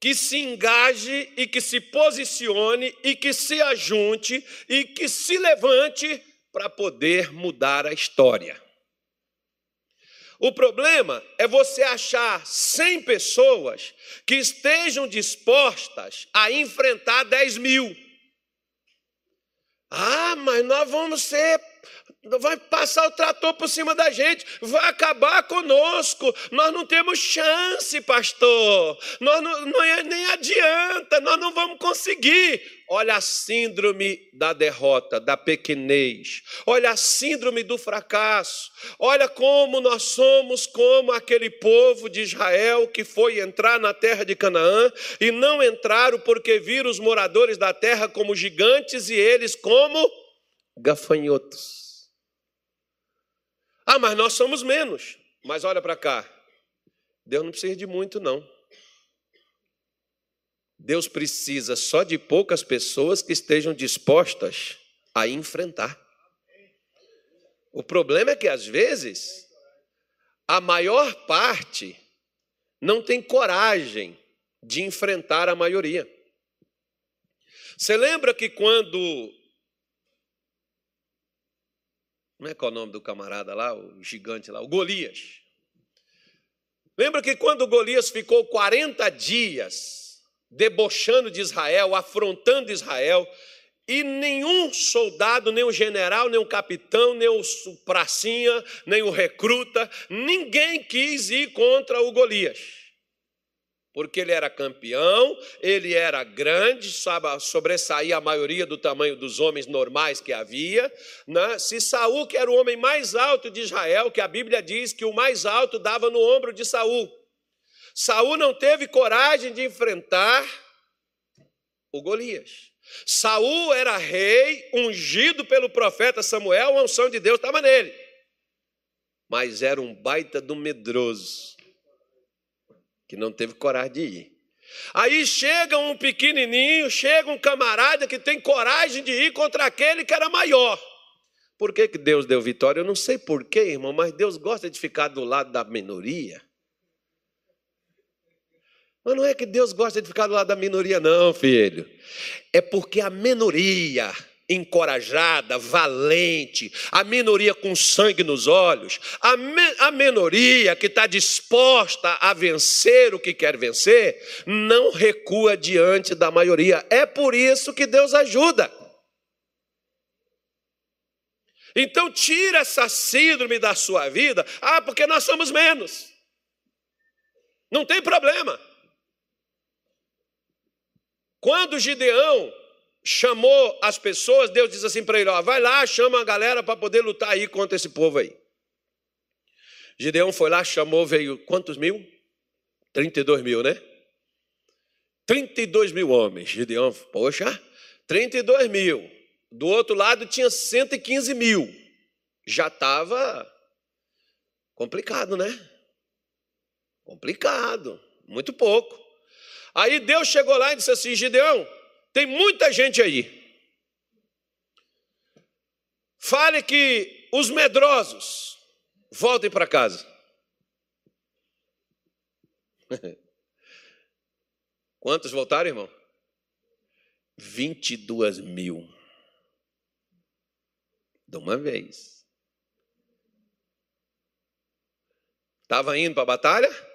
[SPEAKER 1] que se engaje e que se posicione e que se ajunte e que se levante para poder mudar a história. O problema é você achar 100 pessoas que estejam dispostas a enfrentar 10 mil. Ah, mas nós vamos ser vai passar o trator por cima da gente, vai acabar conosco. Nós não temos chance, pastor. Nós não, não é, nem adianta, nós não vamos conseguir. Olha a síndrome da derrota, da pequenez. Olha a síndrome do fracasso. Olha como nós somos como aquele povo de Israel que foi entrar na terra de Canaã e não entraram porque viram os moradores da terra como gigantes e eles como gafanhotos. Ah, mas nós somos menos. Mas olha para cá. Deus não precisa de muito, não. Deus precisa só de poucas pessoas que estejam dispostas a enfrentar. O problema é que, às vezes, a maior parte não tem coragem de enfrentar a maioria. Você lembra que quando. Como é que é o nome do camarada lá, o gigante lá, o Golias? Lembra que quando Golias ficou 40 dias debochando de Israel, afrontando Israel, e nenhum soldado, nem o general, nem o capitão, nem o pracinha, nem o recruta, ninguém quis ir contra o Golias. Porque ele era campeão, ele era grande, sobressaía a maioria do tamanho dos homens normais que havia. Né? Se Saul, que era o homem mais alto de Israel, que a Bíblia diz que o mais alto dava no ombro de Saul. Saul não teve coragem de enfrentar o Golias. Saul era rei, ungido pelo profeta Samuel, a unção de Deus estava nele. Mas era um baita do medroso, que não teve coragem de ir. Aí chega um pequenininho, chega um camarada que tem coragem de ir contra aquele que era maior. Por que, que Deus deu vitória? Eu não sei porquê, irmão, mas Deus gosta de ficar do lado da minoria. Mas não é que Deus gosta de ficar do lado da minoria, não, filho. É porque a minoria encorajada, valente, a minoria com sangue nos olhos, a, me, a minoria que está disposta a vencer o que quer vencer, não recua diante da maioria. É por isso que Deus ajuda. Então, tira essa síndrome da sua vida. Ah, porque nós somos menos. Não tem problema. Quando Gideão chamou as pessoas, Deus diz assim para ele: ó, vai lá, chama a galera para poder lutar aí contra esse povo aí. Gideão foi lá, chamou, veio quantos mil? 32 mil, né? 32 mil homens. Gideão, poxa, 32 mil. Do outro lado tinha 115 mil. Já estava complicado, né? Complicado, muito pouco. Aí Deus chegou lá e disse assim: Gideão, tem muita gente aí. Fale que os medrosos voltem para casa. [laughs] Quantos voltaram, irmão? 22 mil. De uma vez. Estava indo para a batalha?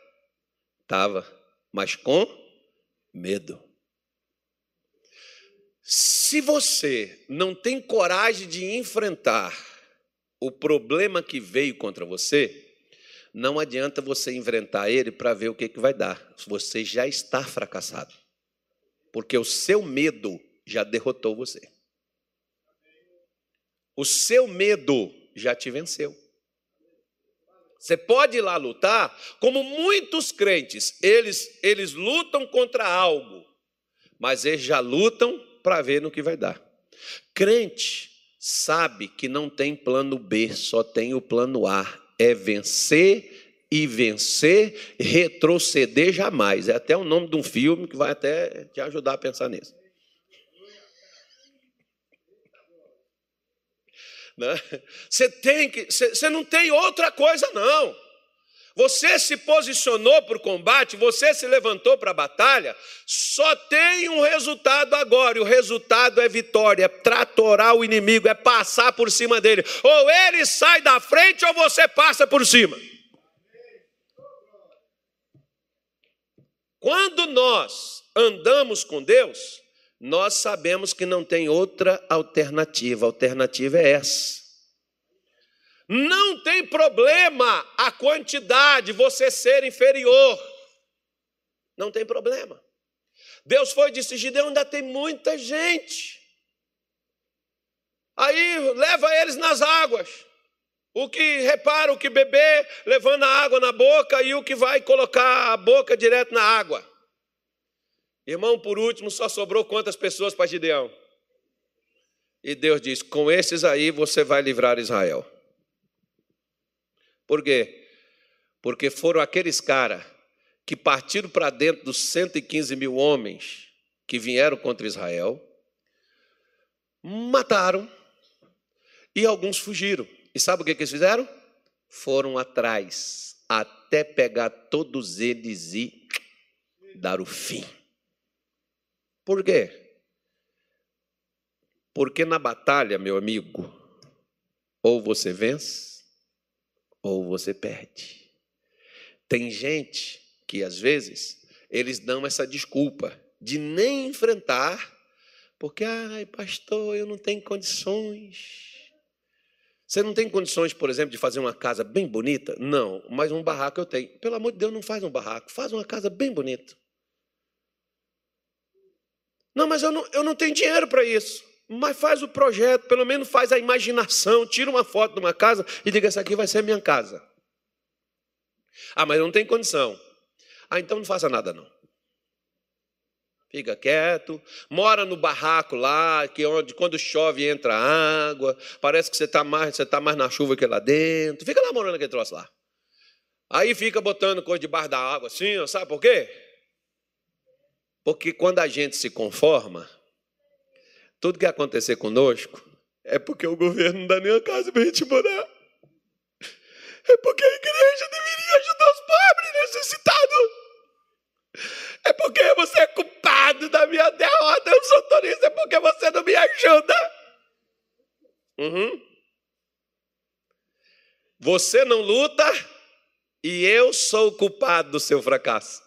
[SPEAKER 1] Estava. Mas com medo. Se você não tem coragem de enfrentar o problema que veio contra você, não adianta você enfrentar ele para ver o que, que vai dar. Você já está fracassado. Porque o seu medo já derrotou você. O seu medo já te venceu. Você pode ir lá lutar, como muitos crentes, eles, eles lutam contra algo, mas eles já lutam para ver no que vai dar. Crente sabe que não tem plano B, só tem o plano A, é vencer e vencer, retroceder jamais. É até o nome de um filme que vai até te ajudar a pensar nisso. Né? Você tem que, você não tem outra coisa não. Você se posicionou para o combate, você se levantou para a batalha, só tem um resultado agora, e o resultado é vitória, é tratorar o inimigo, é passar por cima dele. Ou ele sai da frente ou você passa por cima. Quando nós andamos com Deus, nós sabemos que não tem outra alternativa. A alternativa é essa. Não tem problema a quantidade, você ser inferior. Não tem problema. Deus foi e disse: Gideão, ainda tem muita gente. Aí leva eles nas águas. O que repara, o que beber, levando a água na boca, e o que vai colocar a boca direto na água. Irmão, por último, só sobrou quantas pessoas para Gideão? E Deus diz: com esses aí você vai livrar Israel. Por quê? Porque foram aqueles caras que partiram para dentro dos 115 mil homens que vieram contra Israel, mataram e alguns fugiram. E sabe o que, que eles fizeram? Foram atrás, até pegar todos eles e dar o fim. Por quê? Porque na batalha, meu amigo, ou você vence, ou você perde. Tem gente que às vezes eles dão essa desculpa de nem enfrentar, porque, ai, pastor, eu não tenho condições. Você não tem condições, por exemplo, de fazer uma casa bem bonita? Não, mas um barraco eu tenho. Pelo amor de Deus, não faz um barraco, faz uma casa bem bonita. Não, mas eu não, eu não tenho dinheiro para isso. Mas faz o projeto, pelo menos faz a imaginação, tira uma foto de uma casa e diga: essa aqui vai ser a minha casa. Ah, mas não tenho condição. Ah, então não faça nada não. Fica quieto, mora no barraco lá, que onde quando chove entra água, parece que você está mais, você tá mais na chuva que lá dentro. Fica lá morando aquele troço lá. Aí fica botando coisa debaixo da água assim, sabe por quê? Porque quando a gente se conforma, tudo que acontecer conosco é porque o governo não dá nem a casa para a gente morar. É porque a igreja deveria ajudar os pobres necessitados. É porque você é culpado da minha derrota. Eu sou turista, é porque você não me ajuda. Uhum. Você não luta e eu sou o culpado do seu fracasso.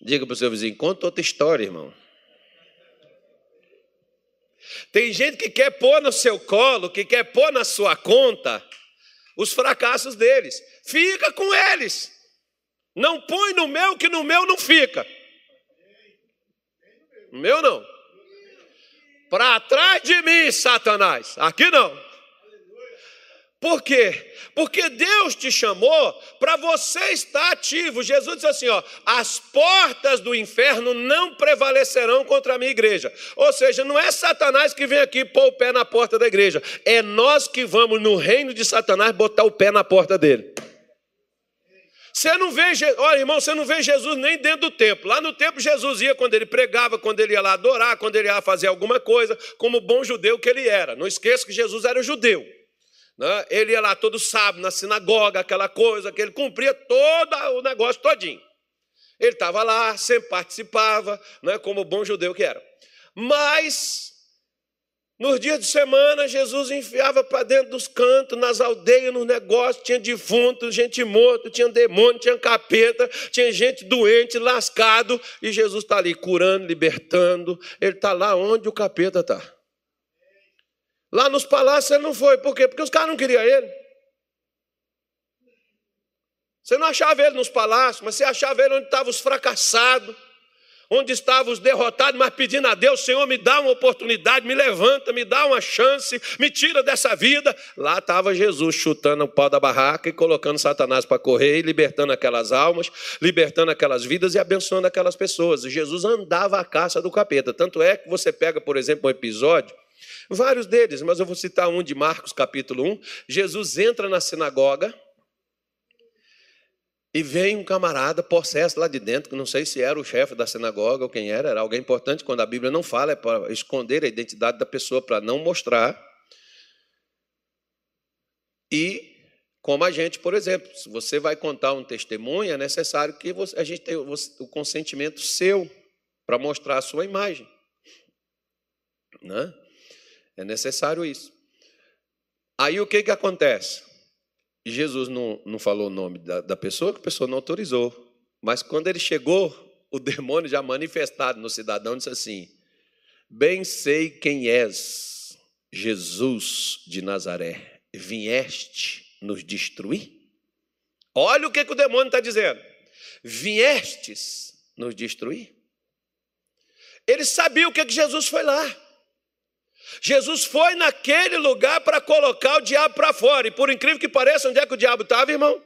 [SPEAKER 1] Diga para o seu vizinho, conta outra história, irmão. Tem gente que quer pôr no seu colo, que quer pôr na sua conta os fracassos deles. Fica com eles. Não põe no meu, que no meu não fica. No meu não. Para trás de mim, Satanás. Aqui não. Por quê? Porque Deus te chamou para você estar ativo. Jesus disse assim: ó, as portas do inferno não prevalecerão contra a minha igreja. Ou seja, não é Satanás que vem aqui pôr o pé na porta da igreja, é nós que vamos no reino de Satanás botar o pé na porta dele. Você não vê, olha irmão, você não vê Jesus nem dentro do templo. Lá no templo Jesus ia quando ele pregava, quando ele ia lá adorar, quando ele ia fazer alguma coisa, como bom judeu que ele era. Não esqueça que Jesus era judeu. Né? Ele ia lá todo sábado na sinagoga, aquela coisa, que ele cumpria todo o negócio todinho. Ele estava lá, sempre participava, né, como bom judeu que era. Mas, nos dias de semana, Jesus enfiava para dentro dos cantos, nas aldeias, nos negócios, tinha defunto, gente morta, tinha demônio, tinha capeta, tinha gente doente, lascado, e Jesus está ali curando, libertando. Ele está lá onde o capeta está. Lá nos palácios ele não foi. Por quê? Porque os caras não queriam ele. Você não achava ele nos palácios, mas você achava ele onde estavam os fracassados, onde estavam os derrotados, mas pedindo a Deus, Senhor, me dá uma oportunidade, me levanta, me dá uma chance, me tira dessa vida. Lá estava Jesus chutando o pau da barraca e colocando Satanás para correr, e libertando aquelas almas, libertando aquelas vidas e abençoando aquelas pessoas. E Jesus andava à caça do capeta. Tanto é que você pega, por exemplo, um episódio Vários deles, mas eu vou citar um de Marcos, capítulo 1. Jesus entra na sinagoga e vem um camarada possesso lá de dentro, que não sei se era o chefe da sinagoga ou quem era, era alguém importante. Quando a Bíblia não fala, é para esconder a identidade da pessoa, para não mostrar. E, como a gente, por exemplo, se você vai contar um testemunho, é necessário que a gente tenha o consentimento seu para mostrar a sua imagem. Né? É necessário isso. Aí o que, que acontece? Jesus não, não falou o nome da, da pessoa, que a pessoa não autorizou. Mas quando ele chegou, o demônio já manifestado no cidadão disse assim: Bem sei quem és, Jesus de Nazaré, vieste nos destruir? Olha o que, que o demônio está dizendo: viestes nos destruir? Ele sabia o que, que Jesus foi lá. Jesus foi naquele lugar para colocar o diabo para fora. E por incrível que pareça, onde é que o diabo estava, irmão?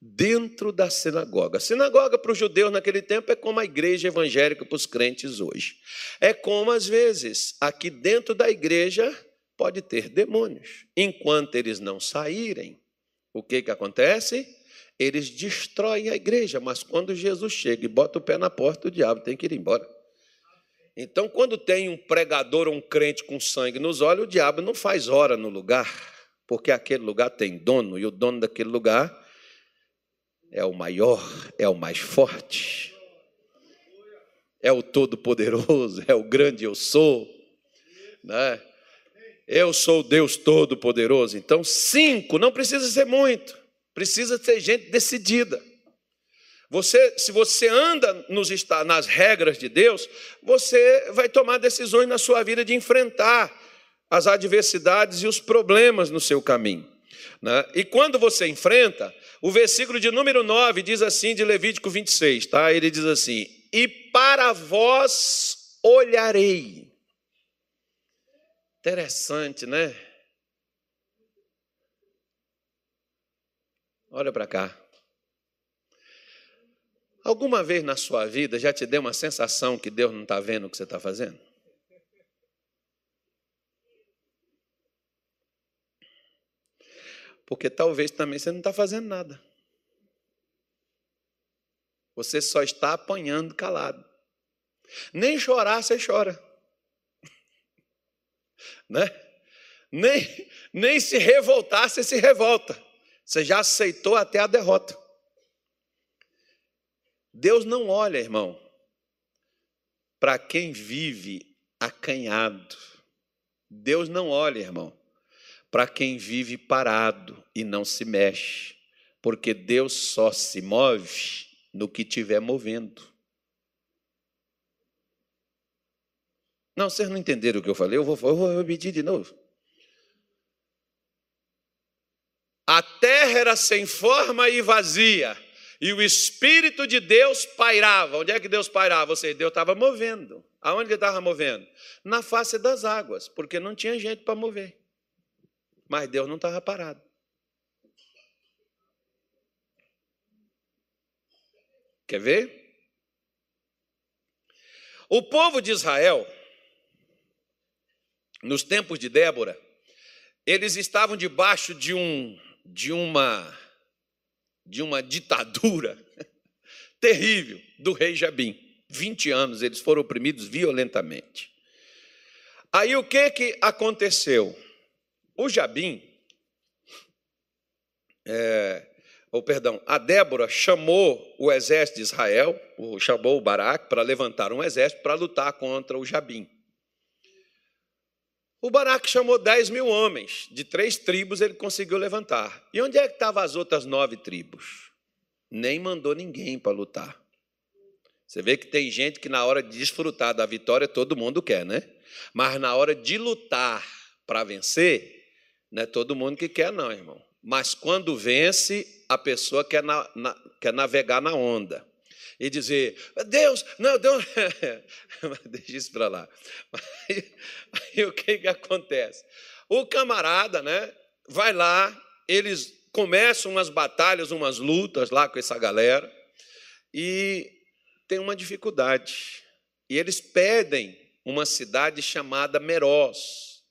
[SPEAKER 1] Dentro da sinagoga. A sinagoga para os judeus naquele tempo é como a igreja evangélica para os crentes hoje. É como, às vezes, aqui dentro da igreja pode ter demônios. Enquanto eles não saírem, o que, que acontece? eles destroem a igreja, mas quando Jesus chega e bota o pé na porta, o diabo tem que ir embora. Então, quando tem um pregador ou um crente com sangue nos olhos, o diabo não faz hora no lugar, porque aquele lugar tem dono, e o dono daquele lugar é o maior, é o mais forte, é o todo-poderoso, é o grande eu sou, né? Eu sou Deus Todo-Poderoso. Então, cinco, não precisa ser muito, precisa ser gente decidida. Você, se você anda nos, nas regras de Deus, você vai tomar decisões na sua vida de enfrentar as adversidades e os problemas no seu caminho. Né? E quando você enfrenta, o versículo de número 9 diz assim, de Levítico 26, tá? Ele diz assim: E para vós olharei. Interessante, né? Olha para cá. Alguma vez na sua vida já te deu uma sensação que Deus não está vendo o que você está fazendo? Porque talvez também você não está fazendo nada. Você só está apanhando calado. Nem chorar você chora. [laughs] Né? Nem, nem se revoltar você se revolta. Você já aceitou até a derrota. Deus não olha, irmão, para quem vive acanhado. Deus não olha, irmão, para quem vive parado e não se mexe, porque Deus só se move no que estiver movendo. Não, vocês não entenderam o que eu falei, eu vou, eu vou repetir de novo. A terra era sem forma e vazia e o Espírito de Deus pairava. Onde é que Deus pairava? Ou seja, Deus estava movendo. Aonde ele estava movendo? Na face das águas, porque não tinha gente para mover. Mas Deus não estava parado. Quer ver? O povo de Israel, nos tempos de Débora, eles estavam debaixo de, um, de uma de uma ditadura [laughs] terrível do rei Jabim. 20 anos eles foram oprimidos violentamente. Aí o que que aconteceu? O Jabim, é, ou perdão, a Débora chamou o exército de Israel, chamou o Baraque para levantar um exército para lutar contra o Jabim. O Baraque chamou 10 mil homens, de três tribos ele conseguiu levantar. E onde é que estavam as outras nove tribos? Nem mandou ninguém para lutar. Você vê que tem gente que na hora de desfrutar da vitória todo mundo quer, né? Mas na hora de lutar para vencer, não é todo mundo que quer, não, irmão. Mas quando vence, a pessoa quer, na, na, quer navegar na onda e dizer, Deus, não, Deus, [laughs] deixa isso para lá. Aí, aí, o que, que acontece? O camarada, né, vai lá, eles começam umas batalhas, umas lutas lá com essa galera, e tem uma dificuldade. E eles pedem uma cidade chamada Meroz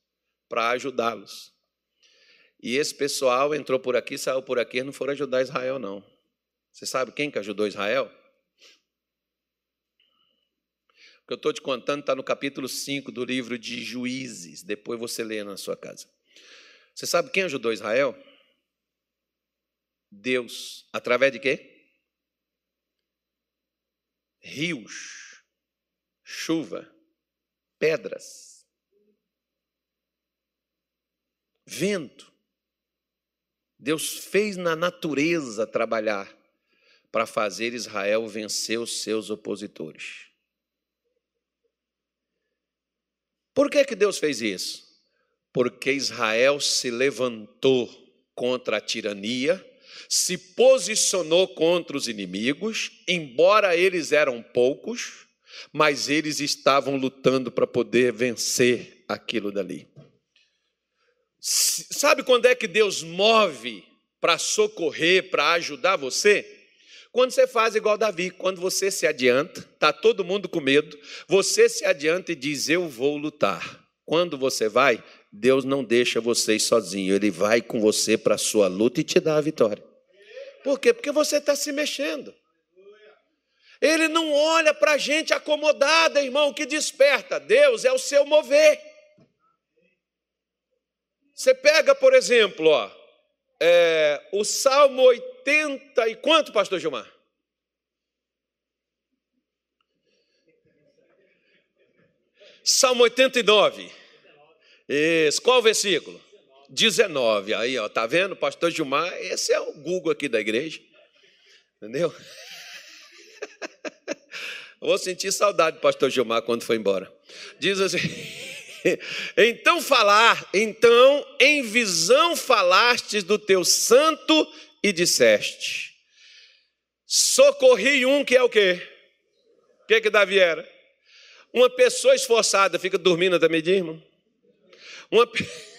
[SPEAKER 1] para ajudá-los. E esse pessoal entrou por aqui, saiu por aqui, não foram ajudar Israel, não. Você sabe quem que ajudou Israel? Que eu estou te contando está no capítulo 5 do livro de Juízes. Depois você lê na sua casa. Você sabe quem ajudou Israel? Deus. Através de quê? Rios, chuva, pedras, vento. Deus fez na natureza trabalhar para fazer Israel vencer os seus opositores. Por que, que Deus fez isso? Porque Israel se levantou contra a tirania, se posicionou contra os inimigos, embora eles eram poucos, mas eles estavam lutando para poder vencer aquilo dali. Sabe quando é que Deus move para socorrer, para ajudar você? Quando você faz igual Davi, quando você se adianta, está todo mundo com medo, você se adianta e diz: Eu vou lutar. Quando você vai, Deus não deixa vocês sozinhos, Ele vai com você para a sua luta e te dá a vitória. Por quê? Porque você está se mexendo. Ele não olha para a gente acomodada, irmão, que desperta. Deus é o seu mover. Você pega, por exemplo, ó, é, o Salmo 80 e quanto, pastor Gilmar? Salmo 89. Isso, qual o versículo? 19. Aí, ó, tá vendo? Pastor Gilmar, esse é o Google aqui da igreja. Entendeu? [laughs] Vou sentir saudade do pastor Gilmar quando foi embora. Diz assim: [laughs] Então falar, então em visão falastes do teu santo e disseste: Socorri um que é o quê? O que que Davi era? Uma pessoa esforçada fica dormindo até meio-dia, irmão? Uma [laughs]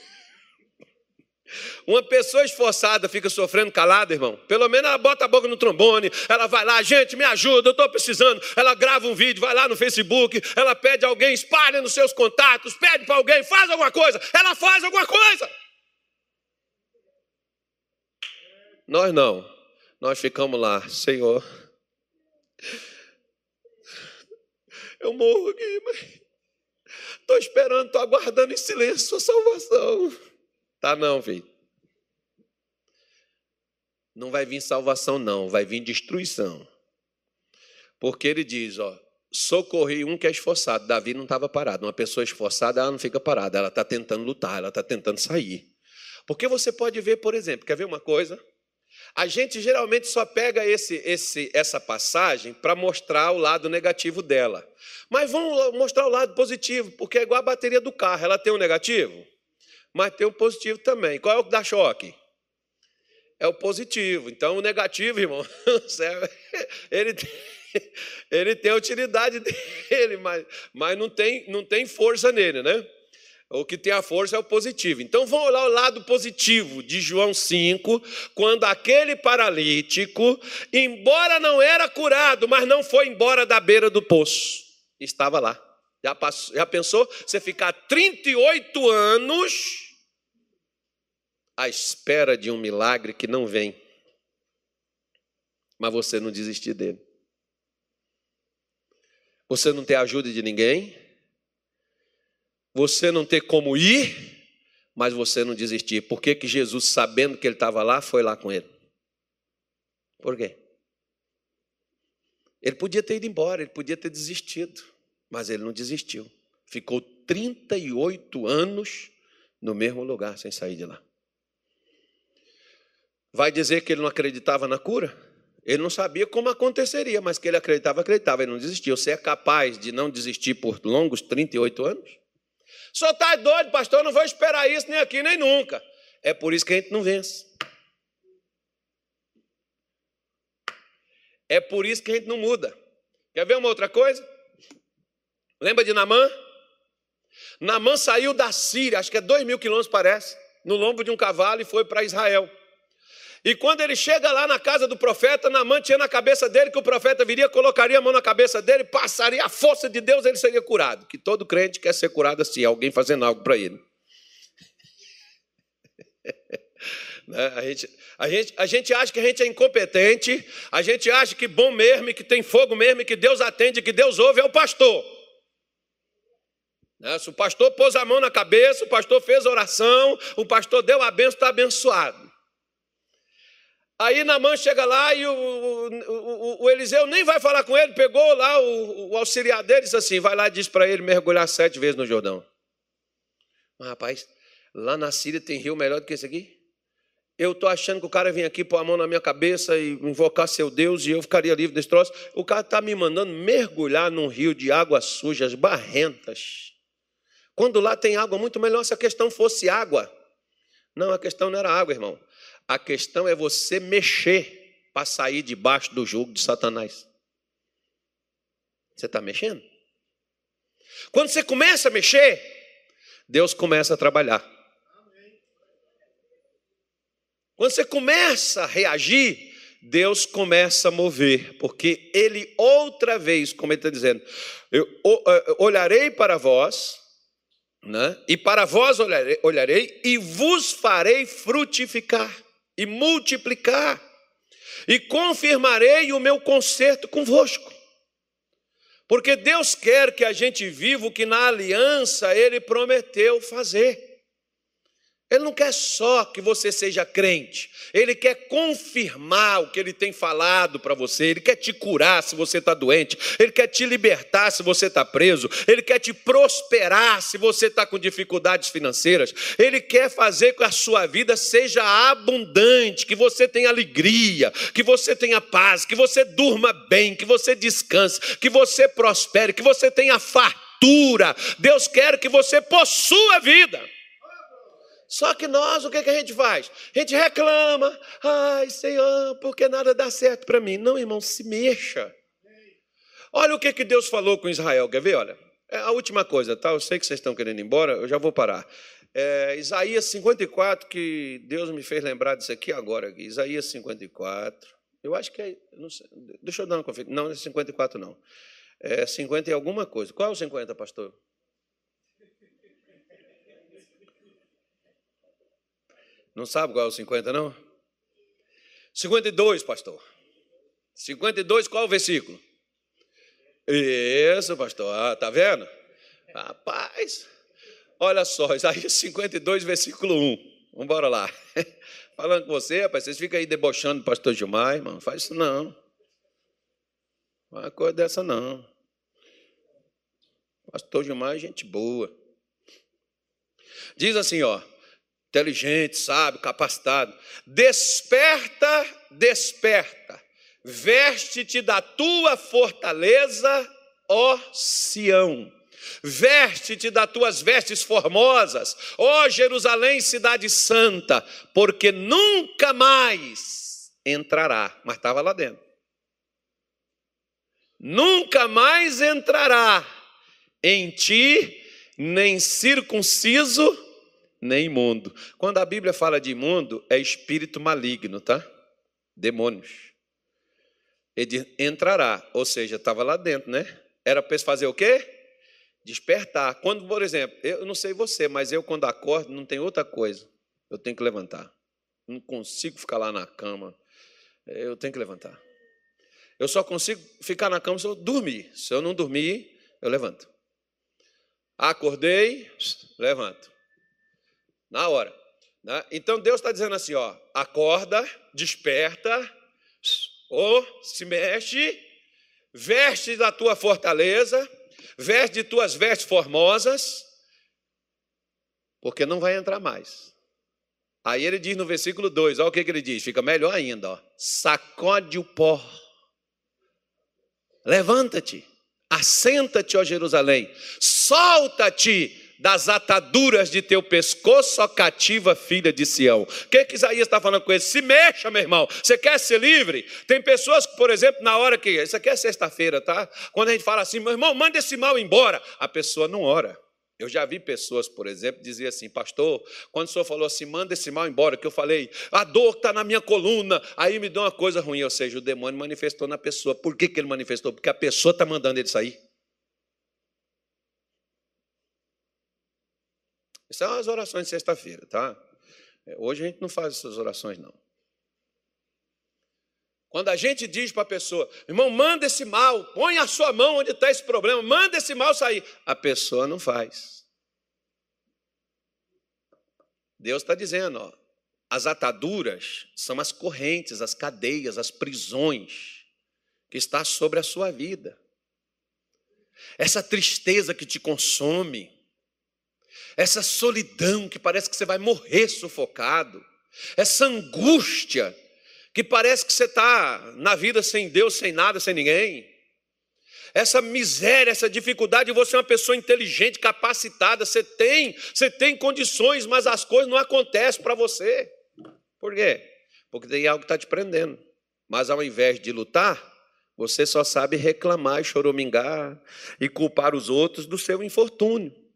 [SPEAKER 1] Uma pessoa esforçada fica sofrendo calada, irmão. Pelo menos ela bota a boca no trombone, ela vai lá, gente, me ajuda, eu estou precisando. Ela grava um vídeo, vai lá no Facebook, ela pede alguém, espalha nos seus contatos, pede para alguém, faz alguma coisa. Ela faz alguma coisa. Nós não. Nós ficamos lá, Senhor. Eu morro aqui, mas estou esperando, estou aguardando em silêncio sua salvação. Tá não, filho. Não vai vir salvação, não, vai vir destruição. Porque ele diz, ó, socorri um que é esforçado. Davi não estava parado. Uma pessoa esforçada, ela não fica parada, ela está tentando lutar, ela está tentando sair. Porque você pode ver, por exemplo, quer ver uma coisa? A gente geralmente só pega esse, esse, essa passagem para mostrar o lado negativo dela. Mas vamos mostrar o lado positivo, porque é igual a bateria do carro. Ela tem um negativo? mas tem o positivo também. Qual é o que dá choque? É o positivo. Então, o negativo, irmão, [laughs] ele tem, ele tem a utilidade [laughs] dele, mas, mas não, tem, não tem força nele, né? O que tem a força é o positivo. Então vamos olhar o lado positivo de João 5, quando aquele paralítico, embora não era curado, mas não foi embora da beira do poço, estava lá. Já, passou, já pensou você ficar 38 anos à espera de um milagre que não vem, mas você não desistir dele? Você não ter ajuda de ninguém, você não ter como ir, mas você não desistir. Por que, que Jesus, sabendo que ele estava lá, foi lá com ele? Por quê? Ele podia ter ido embora, ele podia ter desistido. Mas ele não desistiu. Ficou 38 anos no mesmo lugar, sem sair de lá. Vai dizer que ele não acreditava na cura? Ele não sabia como aconteceria, mas que ele acreditava, acreditava, ele não desistiu. Você é capaz de não desistir por longos 38 anos? Só está doido, pastor, não vou esperar isso nem aqui, nem nunca. É por isso que a gente não vence. É por isso que a gente não muda. Quer ver uma outra coisa? Lembra de Namã? Namã saiu da Síria, acho que é dois mil quilômetros, parece, no lombo de um cavalo e foi para Israel. E quando ele chega lá na casa do profeta, Namã tinha na cabeça dele que o profeta viria, colocaria a mão na cabeça dele, passaria a força de Deus, ele seria curado. Que todo crente quer ser curado assim, alguém fazendo algo para ele. [laughs] Né? A gente, a, gente, a gente acha que a gente é incompetente, a gente acha que bom mesmo, que tem fogo mesmo, que Deus atende, que Deus ouve, é o pastor. Né? Se o pastor pôs a mão na cabeça, o pastor fez oração, o pastor deu a benção, está abençoado. Aí Namã chega lá e o, o, o, Eliseu nem vai falar com ele, pegou lá o, o auxiliar dele e disse assim: vai lá e diz para ele mergulhar sete vezes no Jordão. Mas rapaz, lá na Síria tem rio melhor do que esse aqui? Eu estou achando que o cara vem aqui pôr a mão na minha cabeça e invocar seu Deus e eu ficaria livre desse troço. O cara está me mandando mergulhar num rio de águas sujas, barrentas. Quando lá tem água, muito melhor se a questão fosse água. Não, a questão não era água, irmão. A questão é você mexer para sair debaixo do jugo de Satanás. Você está mexendo? Quando você começa a mexer, Deus começa a trabalhar. Quando você começa a reagir, Deus começa a mover, porque Ele outra vez, como Ele está dizendo, eu olharei para vós né? e para vós olharei, olharei e vos farei frutificar e multiplicar. e confirmarei o meu conserto convosco. Porque Deus quer que a gente viva o que na aliança ele prometeu fazer. Ele não quer só que você seja crente, ele quer confirmar o que ele tem falado para você, ele quer te curar se você está doente, ele quer te libertar se você está preso, ele quer te prosperar se você está com dificuldades financeiras, ele quer fazer com que a sua vida seja abundante, que você tenha alegria, que você tenha paz, que você durma bem, que você descanse, que você prospere, que você tenha fartura. Deus quer que você possua a vida. Só que nós, o que, que a gente faz? A gente reclama, ai Senhor, porque nada dá certo para mim. Não, irmão, se mexa. Olha o que, que Deus falou com Israel, quer ver? Olha, é a última coisa, tá? Eu sei que vocês estão querendo ir embora, eu já vou parar. É, Isaías 54, que Deus me fez lembrar disso aqui agora. Aqui. Isaías 54, eu acho que é, sei, deixa eu dar uma conferência. Não, não é 54 não. É 50 e alguma coisa. Qual é o 50, pastor? Não sabe qual é o 50, não? 52, pastor. 52, qual é o versículo? Isso, pastor. Ah, tá vendo? Rapaz, olha só, [laughs] Isaías 52, versículo 1. Vamos embora lá. [laughs] Falando com você, rapaz, vocês ficam aí debochando do pastor Gilmar, irmão. Não faz isso não. Uma coisa dessa não. Pastor Gilmar é gente boa. Diz assim, ó inteligente, sábio, capacitado. Desperta, desperta. Veste-te da tua fortaleza, ó Sião. Veste-te das tuas vestes formosas, ó Jerusalém, cidade santa, porque nunca mais entrará. Mas estava lá dentro. Nunca mais entrará em ti nem circunciso nem imundo. Quando a Bíblia fala de imundo, é espírito maligno, tá? Demônios. Ele entrará, ou seja, estava lá dentro, né? Era para fazer o quê? Despertar. Quando, por exemplo, eu não sei você, mas eu quando acordo não tem outra coisa. Eu tenho que levantar. Não consigo ficar lá na cama. Eu tenho que levantar. Eu só consigo ficar na cama se eu dormir. Se eu não dormir, eu levanto. Acordei, levanto na hora. Né? Então Deus está dizendo assim: ó, acorda, desperta, ou se mexe, veste da tua fortaleza, veste de tuas vestes formosas, porque não vai entrar mais. Aí ele diz no versículo 2, olha o que, que ele diz, fica melhor ainda, ó, sacode o pó, levanta-te, assenta-te, ó Jerusalém, solta-te das ataduras de teu pescoço, ó cativa filha de Sião. O que, que Isaías está falando com ele? Se mexa, meu irmão. Você quer ser livre? Tem pessoas que, por exemplo, na hora que. Isso aqui é sexta-feira, tá? Quando a gente fala assim, meu irmão, manda esse mal embora. A pessoa não ora. Eu já vi pessoas, por exemplo, dizer assim, pastor, quando o senhor falou assim, manda esse mal embora, que eu falei, a dor está na minha coluna, aí me deu uma coisa ruim, ou seja, o demônio manifestou na pessoa. Por que, que ele manifestou? Porque a pessoa está mandando ele sair. Isso são as orações de sexta-feira, tá? É, hoje a gente não faz essas orações, não. Quando a gente diz para a pessoa, irmão, manda esse mal, põe a sua mão onde está esse problema, manda esse mal sair. A pessoa não faz. Deus está dizendo, ó, as ataduras são as correntes, as cadeias, as prisões que está sobre a sua vida. Essa tristeza que te consome, essa solidão que parece que você vai morrer sufocado, essa angústia que parece que você está na vida sem Deus, sem nada, sem ninguém, essa miséria, essa dificuldade, você é uma pessoa inteligente, capacitada, você tem, você tem condições, mas as coisas não acontecem para você. Por quê? Porque tem algo que está te prendendo. Mas ao invés de lutar, você só sabe reclamar e choromingar e culpar os outros do seu infortúnio.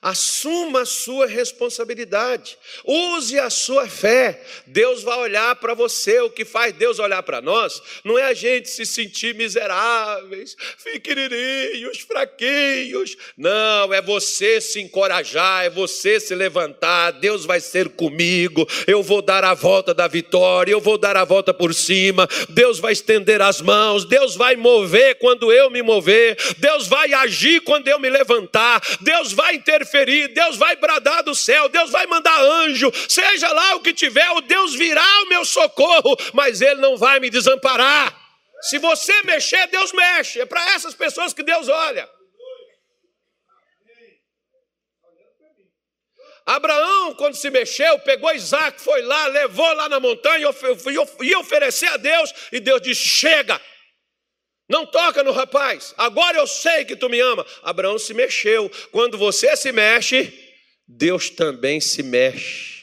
[SPEAKER 1] Assuma a sua responsabilidade. Use a sua fé. Deus vai olhar para você. O que faz Deus olhar para nós não é a gente se sentir miseráveis, pequenininhos, fraquinhos. Não, é você se encorajar, é você se levantar. Deus vai ser comigo. Eu vou dar a volta da vitória, eu vou dar a volta por cima. Deus vai estender as mãos. Deus vai mover quando eu me mover. Deus vai agir quando eu me levantar. Deus vai interferir Deus vai bradar do céu, Deus vai mandar anjo, seja lá o que tiver, o Deus virá o meu socorro, mas Ele não vai me desamparar. Se você mexer, Deus mexe. É para essas pessoas que Deus olha. Abraão, quando se mexeu, pegou Isaac, foi lá, levou lá na montanha e oferecer a Deus, e Deus disse: Chega, não toca no rapaz. Agora eu sei que tu me ama. Abraão se mexeu. Quando você se mexe, Deus também se mexe.